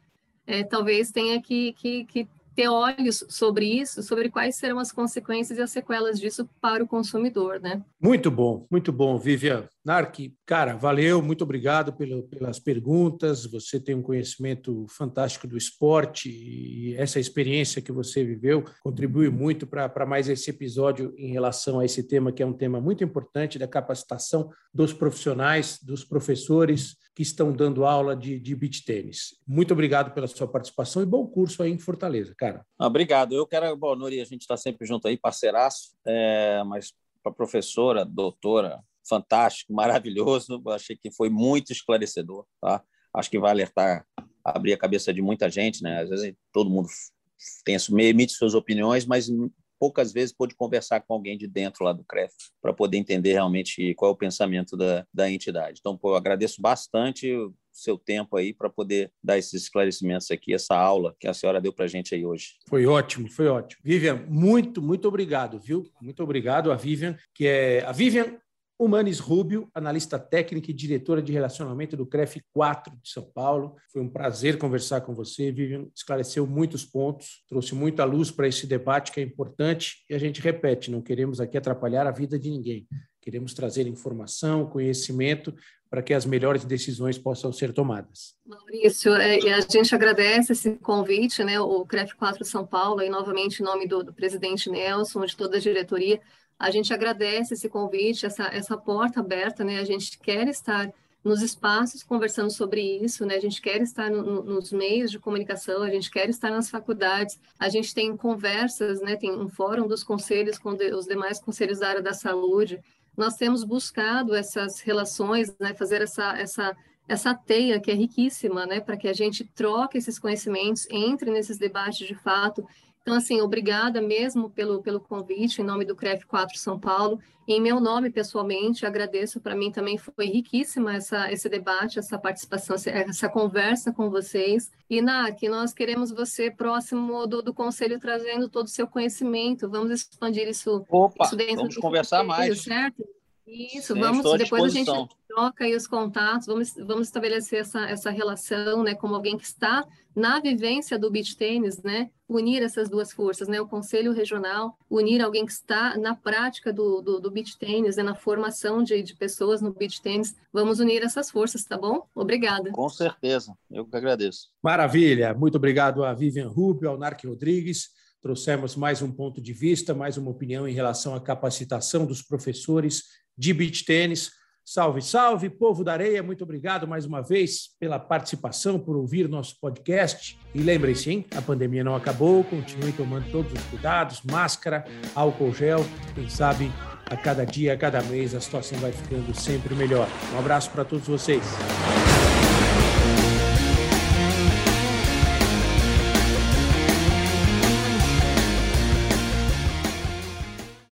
é, talvez tenha que, que, que ter olhos sobre isso, sobre quais serão as consequências e as sequelas disso para o consumidor, né? Muito bom, muito bom, Vivian. Narc, cara, valeu, muito obrigado pelo, pelas perguntas. Você tem um conhecimento fantástico do esporte e essa experiência que você viveu contribui muito para mais esse episódio em relação a esse tema, que é um tema muito importante da capacitação dos profissionais, dos professores que estão dando aula de, de beach tênis. Muito obrigado pela sua participação e bom curso aí em Fortaleza, cara. Ah, obrigado. Eu quero, bom, Nuri, a gente está sempre junto aí, parceiraço, é, mas para a professora, doutora, fantástico, maravilhoso. Achei que foi muito esclarecedor, tá? Acho que vai alertar, abrir a cabeça de muita gente, né? Às vezes todo mundo tem, emite suas opiniões, mas poucas vezes pôde conversar com alguém de dentro lá do CREF para poder entender realmente qual é o pensamento da, da entidade. Então, pô, eu agradeço bastante seu tempo aí para poder dar esses esclarecimentos aqui, essa aula que a senhora deu para a gente aí hoje. Foi ótimo, foi ótimo. Vivian, muito, muito obrigado, viu? Muito obrigado a Vivian, que é a Vivian Humanes Rubio, analista técnica e diretora de relacionamento do CREF 4 de São Paulo. Foi um prazer conversar com você, Vivian. Esclareceu muitos pontos, trouxe muita luz para esse debate que é importante e a gente repete: não queremos aqui atrapalhar a vida de ninguém. Queremos trazer informação, conhecimento para que as melhores decisões possam ser tomadas. Maurício, é, a gente agradece esse convite, né, o CREF 4 São Paulo, e novamente em nome do, do presidente Nelson, de toda a diretoria, a gente agradece esse convite, essa, essa porta aberta, né? A gente quer estar nos espaços conversando sobre isso, né? A gente quer estar no, nos meios de comunicação, a gente quer estar nas faculdades, a gente tem conversas, né? Tem um fórum dos conselhos com de, os demais conselhos da área da saúde. Nós temos buscado essas relações, né? Fazer essa essa essa teia que é riquíssima, né? Para que a gente troque esses conhecimentos, entre nesses debates de fato então, assim, obrigada mesmo pelo, pelo convite, em nome do CREF 4 São Paulo. Em meu nome, pessoalmente, agradeço. Para mim também foi riquíssima essa, esse debate, essa participação, essa conversa com vocês. E, NAC, nós queremos você próximo do, do Conselho, trazendo todo o seu conhecimento. Vamos expandir isso, Opa, isso dentro vamos do conversar conselho, mais. Certo? Isso, Sim, vamos, depois a gente troca aí os contatos, vamos, vamos estabelecer essa, essa relação, né, como alguém que está na vivência do beach tênis, né, unir essas duas forças, né, o Conselho Regional, unir alguém que está na prática do, do, do beach tênis, né, na formação de, de pessoas no beach tênis, vamos unir essas forças, tá bom? Obrigada. Com certeza, eu que agradeço. Maravilha, muito obrigado a Vivian Rubio, ao Narc Rodrigues, trouxemos mais um ponto de vista, mais uma opinião em relação à capacitação dos professores de beach tênis. Salve, salve, povo da areia, muito obrigado mais uma vez pela participação, por ouvir nosso podcast. E lembrem-se, hein, a pandemia não acabou, continue tomando todos os cuidados, máscara, álcool gel, quem sabe a cada dia, a cada mês, a situação vai ficando sempre melhor. Um abraço para todos vocês.